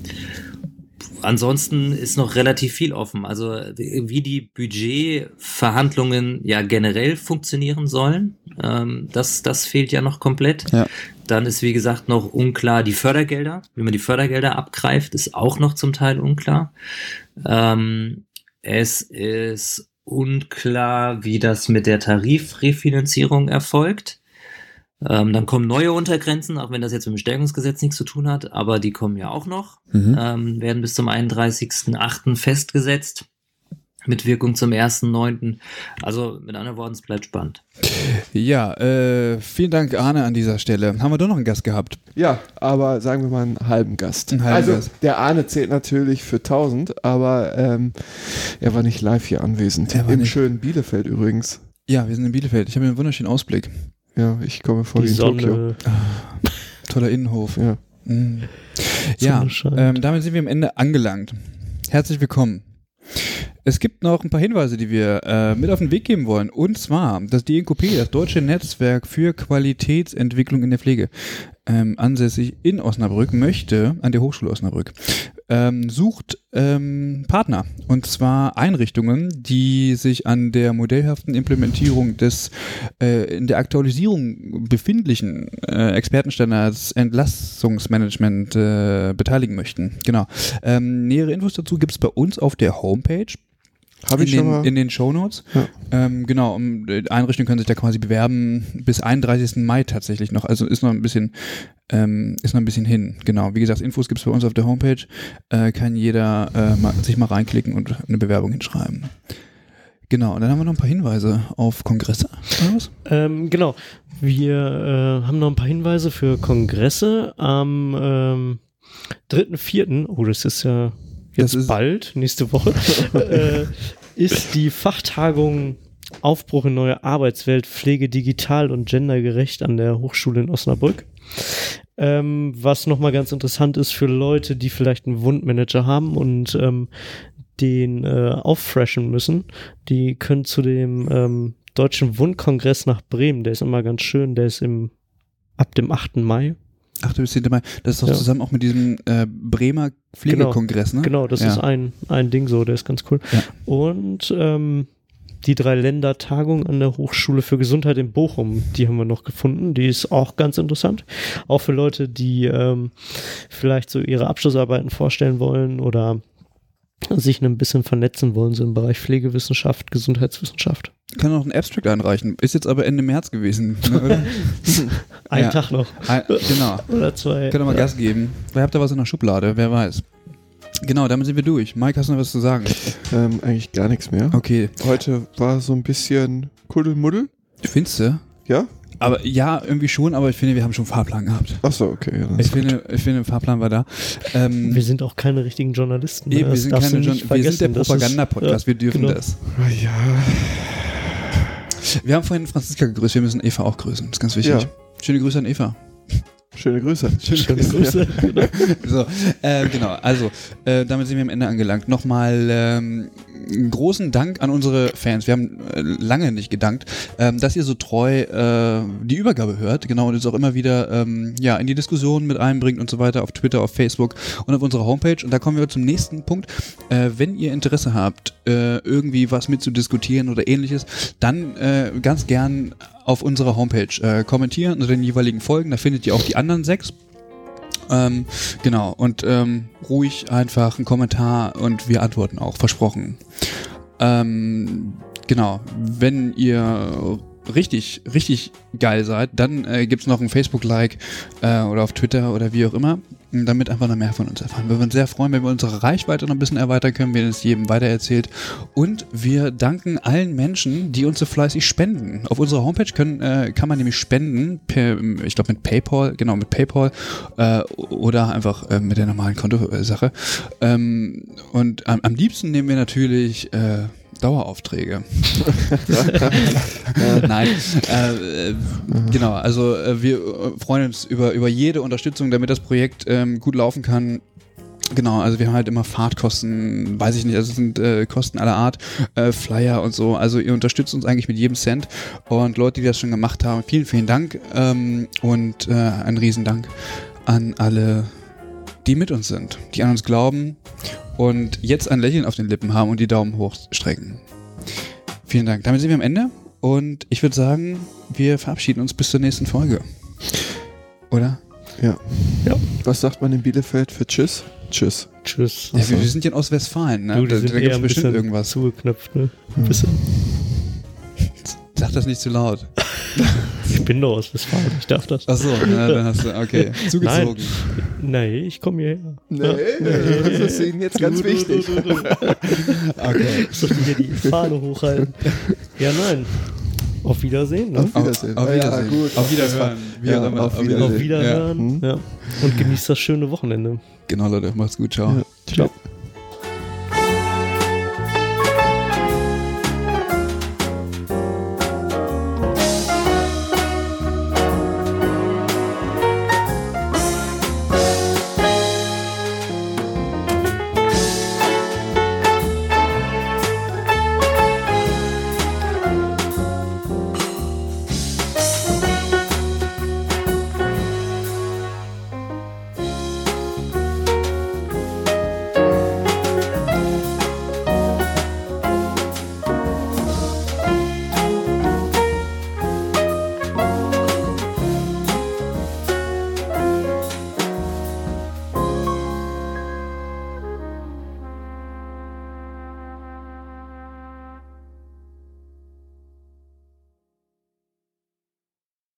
ansonsten ist noch relativ viel offen. Also wie die Budgetverhandlungen ja generell funktionieren sollen, ähm, das, das fehlt ja noch komplett. Ja. Dann ist wie gesagt noch unklar die Fördergelder, wie man die Fördergelder abgreift, ist auch noch zum Teil unklar. Ähm, es ist unklar, wie das mit der Tarifrefinanzierung erfolgt. Ähm, dann kommen neue Untergrenzen, auch wenn das jetzt mit dem Stärkungsgesetz nichts zu tun hat, aber die kommen ja auch noch, mhm. ähm, werden bis zum 31.08. festgesetzt. mit Wirkung zum 1.9. Also mit anderen Worten, es bleibt spannend. Ja, äh, vielen Dank, Arne, an dieser Stelle. Haben wir doch noch einen Gast gehabt? Ja, aber sagen wir mal einen halben Gast. Einen halben also Gast. der Arne zählt natürlich für 1000, aber ähm, er war nicht live hier anwesend. Er war Im nicht. schönen Bielefeld übrigens. Ja, wir sind in Bielefeld. Ich habe einen wunderschönen Ausblick. Ja, ich komme vor Die wie in Tokio. Sonne. Toller Innenhof. Ja. Mm. Ja, Sonne ähm, damit sind wir am Ende angelangt. Herzlich willkommen. Es gibt noch ein paar Hinweise, die wir äh, mit auf den Weg geben wollen. Und zwar, das DNKP, das Deutsche Netzwerk für Qualitätsentwicklung in der Pflege, ähm, ansässig in Osnabrück, möchte, an der Hochschule Osnabrück, ähm, sucht ähm, Partner. Und zwar Einrichtungen, die sich an der modellhaften Implementierung des äh, in der Aktualisierung befindlichen äh, Expertenstandards Entlassungsmanagement äh, beteiligen möchten. Genau. Ähm, nähere Infos dazu gibt es bei uns auf der Homepage. Habe ich in schon den, mal. in den Shownotes. Ja. Ähm, genau, um, äh, Einrichtungen können sich da quasi bewerben bis 31. Mai tatsächlich noch. Also ist noch ein bisschen, ähm, ist noch ein bisschen hin. Genau. Wie gesagt, Infos gibt es bei uns auf der Homepage. Äh, kann jeder äh, mal, sich mal reinklicken und eine Bewerbung hinschreiben. Genau, und dann haben wir noch ein paar Hinweise auf Kongresse. Ähm, genau. Wir äh, haben noch ein paar Hinweise für Kongresse am ähm, 3.4., oh, das ist ja jetzt ist- bald, nächste Woche, *laughs* äh, ist die Fachtagung Aufbruch in neue Arbeitswelt, Pflege digital und gendergerecht an der Hochschule in Osnabrück. Ähm, was nochmal ganz interessant ist für Leute, die vielleicht einen Wundmanager haben und ähm, den äh, auffreshen müssen, die können zu dem ähm, Deutschen Wundkongress nach Bremen, der ist immer ganz schön, der ist im ab dem 8. Mai. Ach, du bist hier dabei. Das ist doch Ja. zusammen auch mit diesem äh, Bremer Pflegekongress, ne? Genau, das Ja. ist ein, ein Ding so, der ist ganz cool. Ja. Und ähm, die Drei-Länder-Tagung an der Hochschule für Gesundheit in Bochum, die haben wir noch gefunden. Die ist auch ganz interessant. Auch für Leute, die ähm, vielleicht so ihre Abschlussarbeiten vorstellen wollen oder sich ein bisschen vernetzen wollen, so im Bereich Pflegewissenschaft, Gesundheitswissenschaft. Kann auch einen Abstract einreichen. Ist jetzt aber Ende März gewesen, ne? *laughs* *laughs* Ein Ja. Tag noch. Ein, genau. *laughs* Oder zwei. Könnt ihr mal Gas geben. Vielleicht habt ihr was in der Schublade, wer weiß. Genau, damit sind wir durch. Mike, hast du noch was zu sagen? Ähm, eigentlich gar nichts mehr. Okay. Heute war so ein bisschen Kuddelmuddel. Findest du? Ja? Aber ja, irgendwie schon, aber ich finde, wir haben schon einen Fahrplan gehabt. Achso, okay. Ja, Ich finde, ich finde, der Fahrplan war da. Ähm, Wir sind auch keine richtigen Journalisten. ne? eben, wir Das sind, keine John, wir sind der Propaganda-Podcast, wir dürfen genau. das. Ah, Ja, Wir haben vorhin Franziska gegrüßt, wir müssen Eva auch grüßen. Das ist ganz wichtig. Ja. Schöne Grüße an Eva. Schöne Grüße. Schöne Grüße. Genau. *laughs* So, äh, genau, also äh, damit sind wir am Ende angelangt. Nochmal ähm, einen großen Dank an unsere Fans. Wir haben äh, lange nicht gedankt, ähm, dass ihr so treu äh, die Übergabe hört, genau, und uns auch immer wieder ähm, ja, in die Diskussion mit einbringt und so weiter auf Twitter, auf Facebook und auf unserer Homepage. Und da kommen wir zum nächsten Punkt. Äh, wenn ihr Interesse habt, äh, irgendwie was mitzudiskutieren oder ähnliches, dann äh, ganz gern auf unserer Homepage äh, kommentieren unter den jeweiligen Folgen. Da findet ihr auch die anderen sechs. Ähm, genau, und ähm, ruhig einfach einen Kommentar und wir antworten auch, versprochen. Ähm, genau, wenn ihr richtig, richtig geil seid, dann äh, gibt's noch ein Facebook-Like äh, oder auf Twitter oder wie auch immer, damit einfach noch mehr von uns erfahren. Wir würden uns sehr freuen, wenn wir unsere Reichweite noch ein bisschen erweitern können, wenn es jedem weitererzählt. Und wir danken allen Menschen, die uns so fleißig spenden. Auf unserer Homepage können, äh, kann man nämlich spenden, per, ich glaube mit PayPal, genau mit PayPal äh, oder einfach äh, mit der normalen Kontosache. Ähm, und am, am liebsten nehmen wir natürlich äh, Daueraufträge. *laughs* Nein, äh, genau, also äh, wir äh, freuen uns über, über jede Unterstützung, damit das Projekt ähm, gut laufen kann. Genau, also wir haben halt immer Fahrtkosten, weiß ich nicht, also es sind äh, Kosten aller Art, äh, Flyer und so. Also ihr unterstützt uns eigentlich mit jedem Cent. Und Leute, die das schon gemacht haben, vielen, vielen Dank. Ähm, und äh, ein Riesendank an alle, die mit uns sind, die an uns glauben und jetzt ein Lächeln auf den Lippen haben und die Daumen hoch strecken. Vielen Dank. Damit sind wir am Ende. Und ich würde sagen, wir verabschieden uns bis zur nächsten Folge. Oder? Ja. Ja. Was sagt man in Bielefeld für Tschüss? Tschüss. Tschüss. Ja, wir, wir sind ja in Ostwestfalen, ne? Du, da sind da gibt's ein bestimmt bisschen irgendwas. zugeknöpft, ne? Ein bisschen. Sag das nicht zu laut. *laughs* Ich bin doch aus Westfalen, ich darf das. Achso, na, dann hast du, okay, *laughs* zugezogen. Nee, ich komme hierher. Nee, das ist Ihnen jetzt ganz wichtig. *laughs* Okay. Soll ich hier die Fahne hochhalten? Ja, nein. Auf Wiedersehen. Ne? Auf Wiedersehen. Auf Ja, Wiedersehen. gut. Auf Wiederhören. Wie Ja, immer. auf Wiedersehen. Auf Wiederhören. Ja. Ja. Und genießt das schöne Wochenende. Genau, Leute. Macht's gut. Ciao. Ja. Ciao.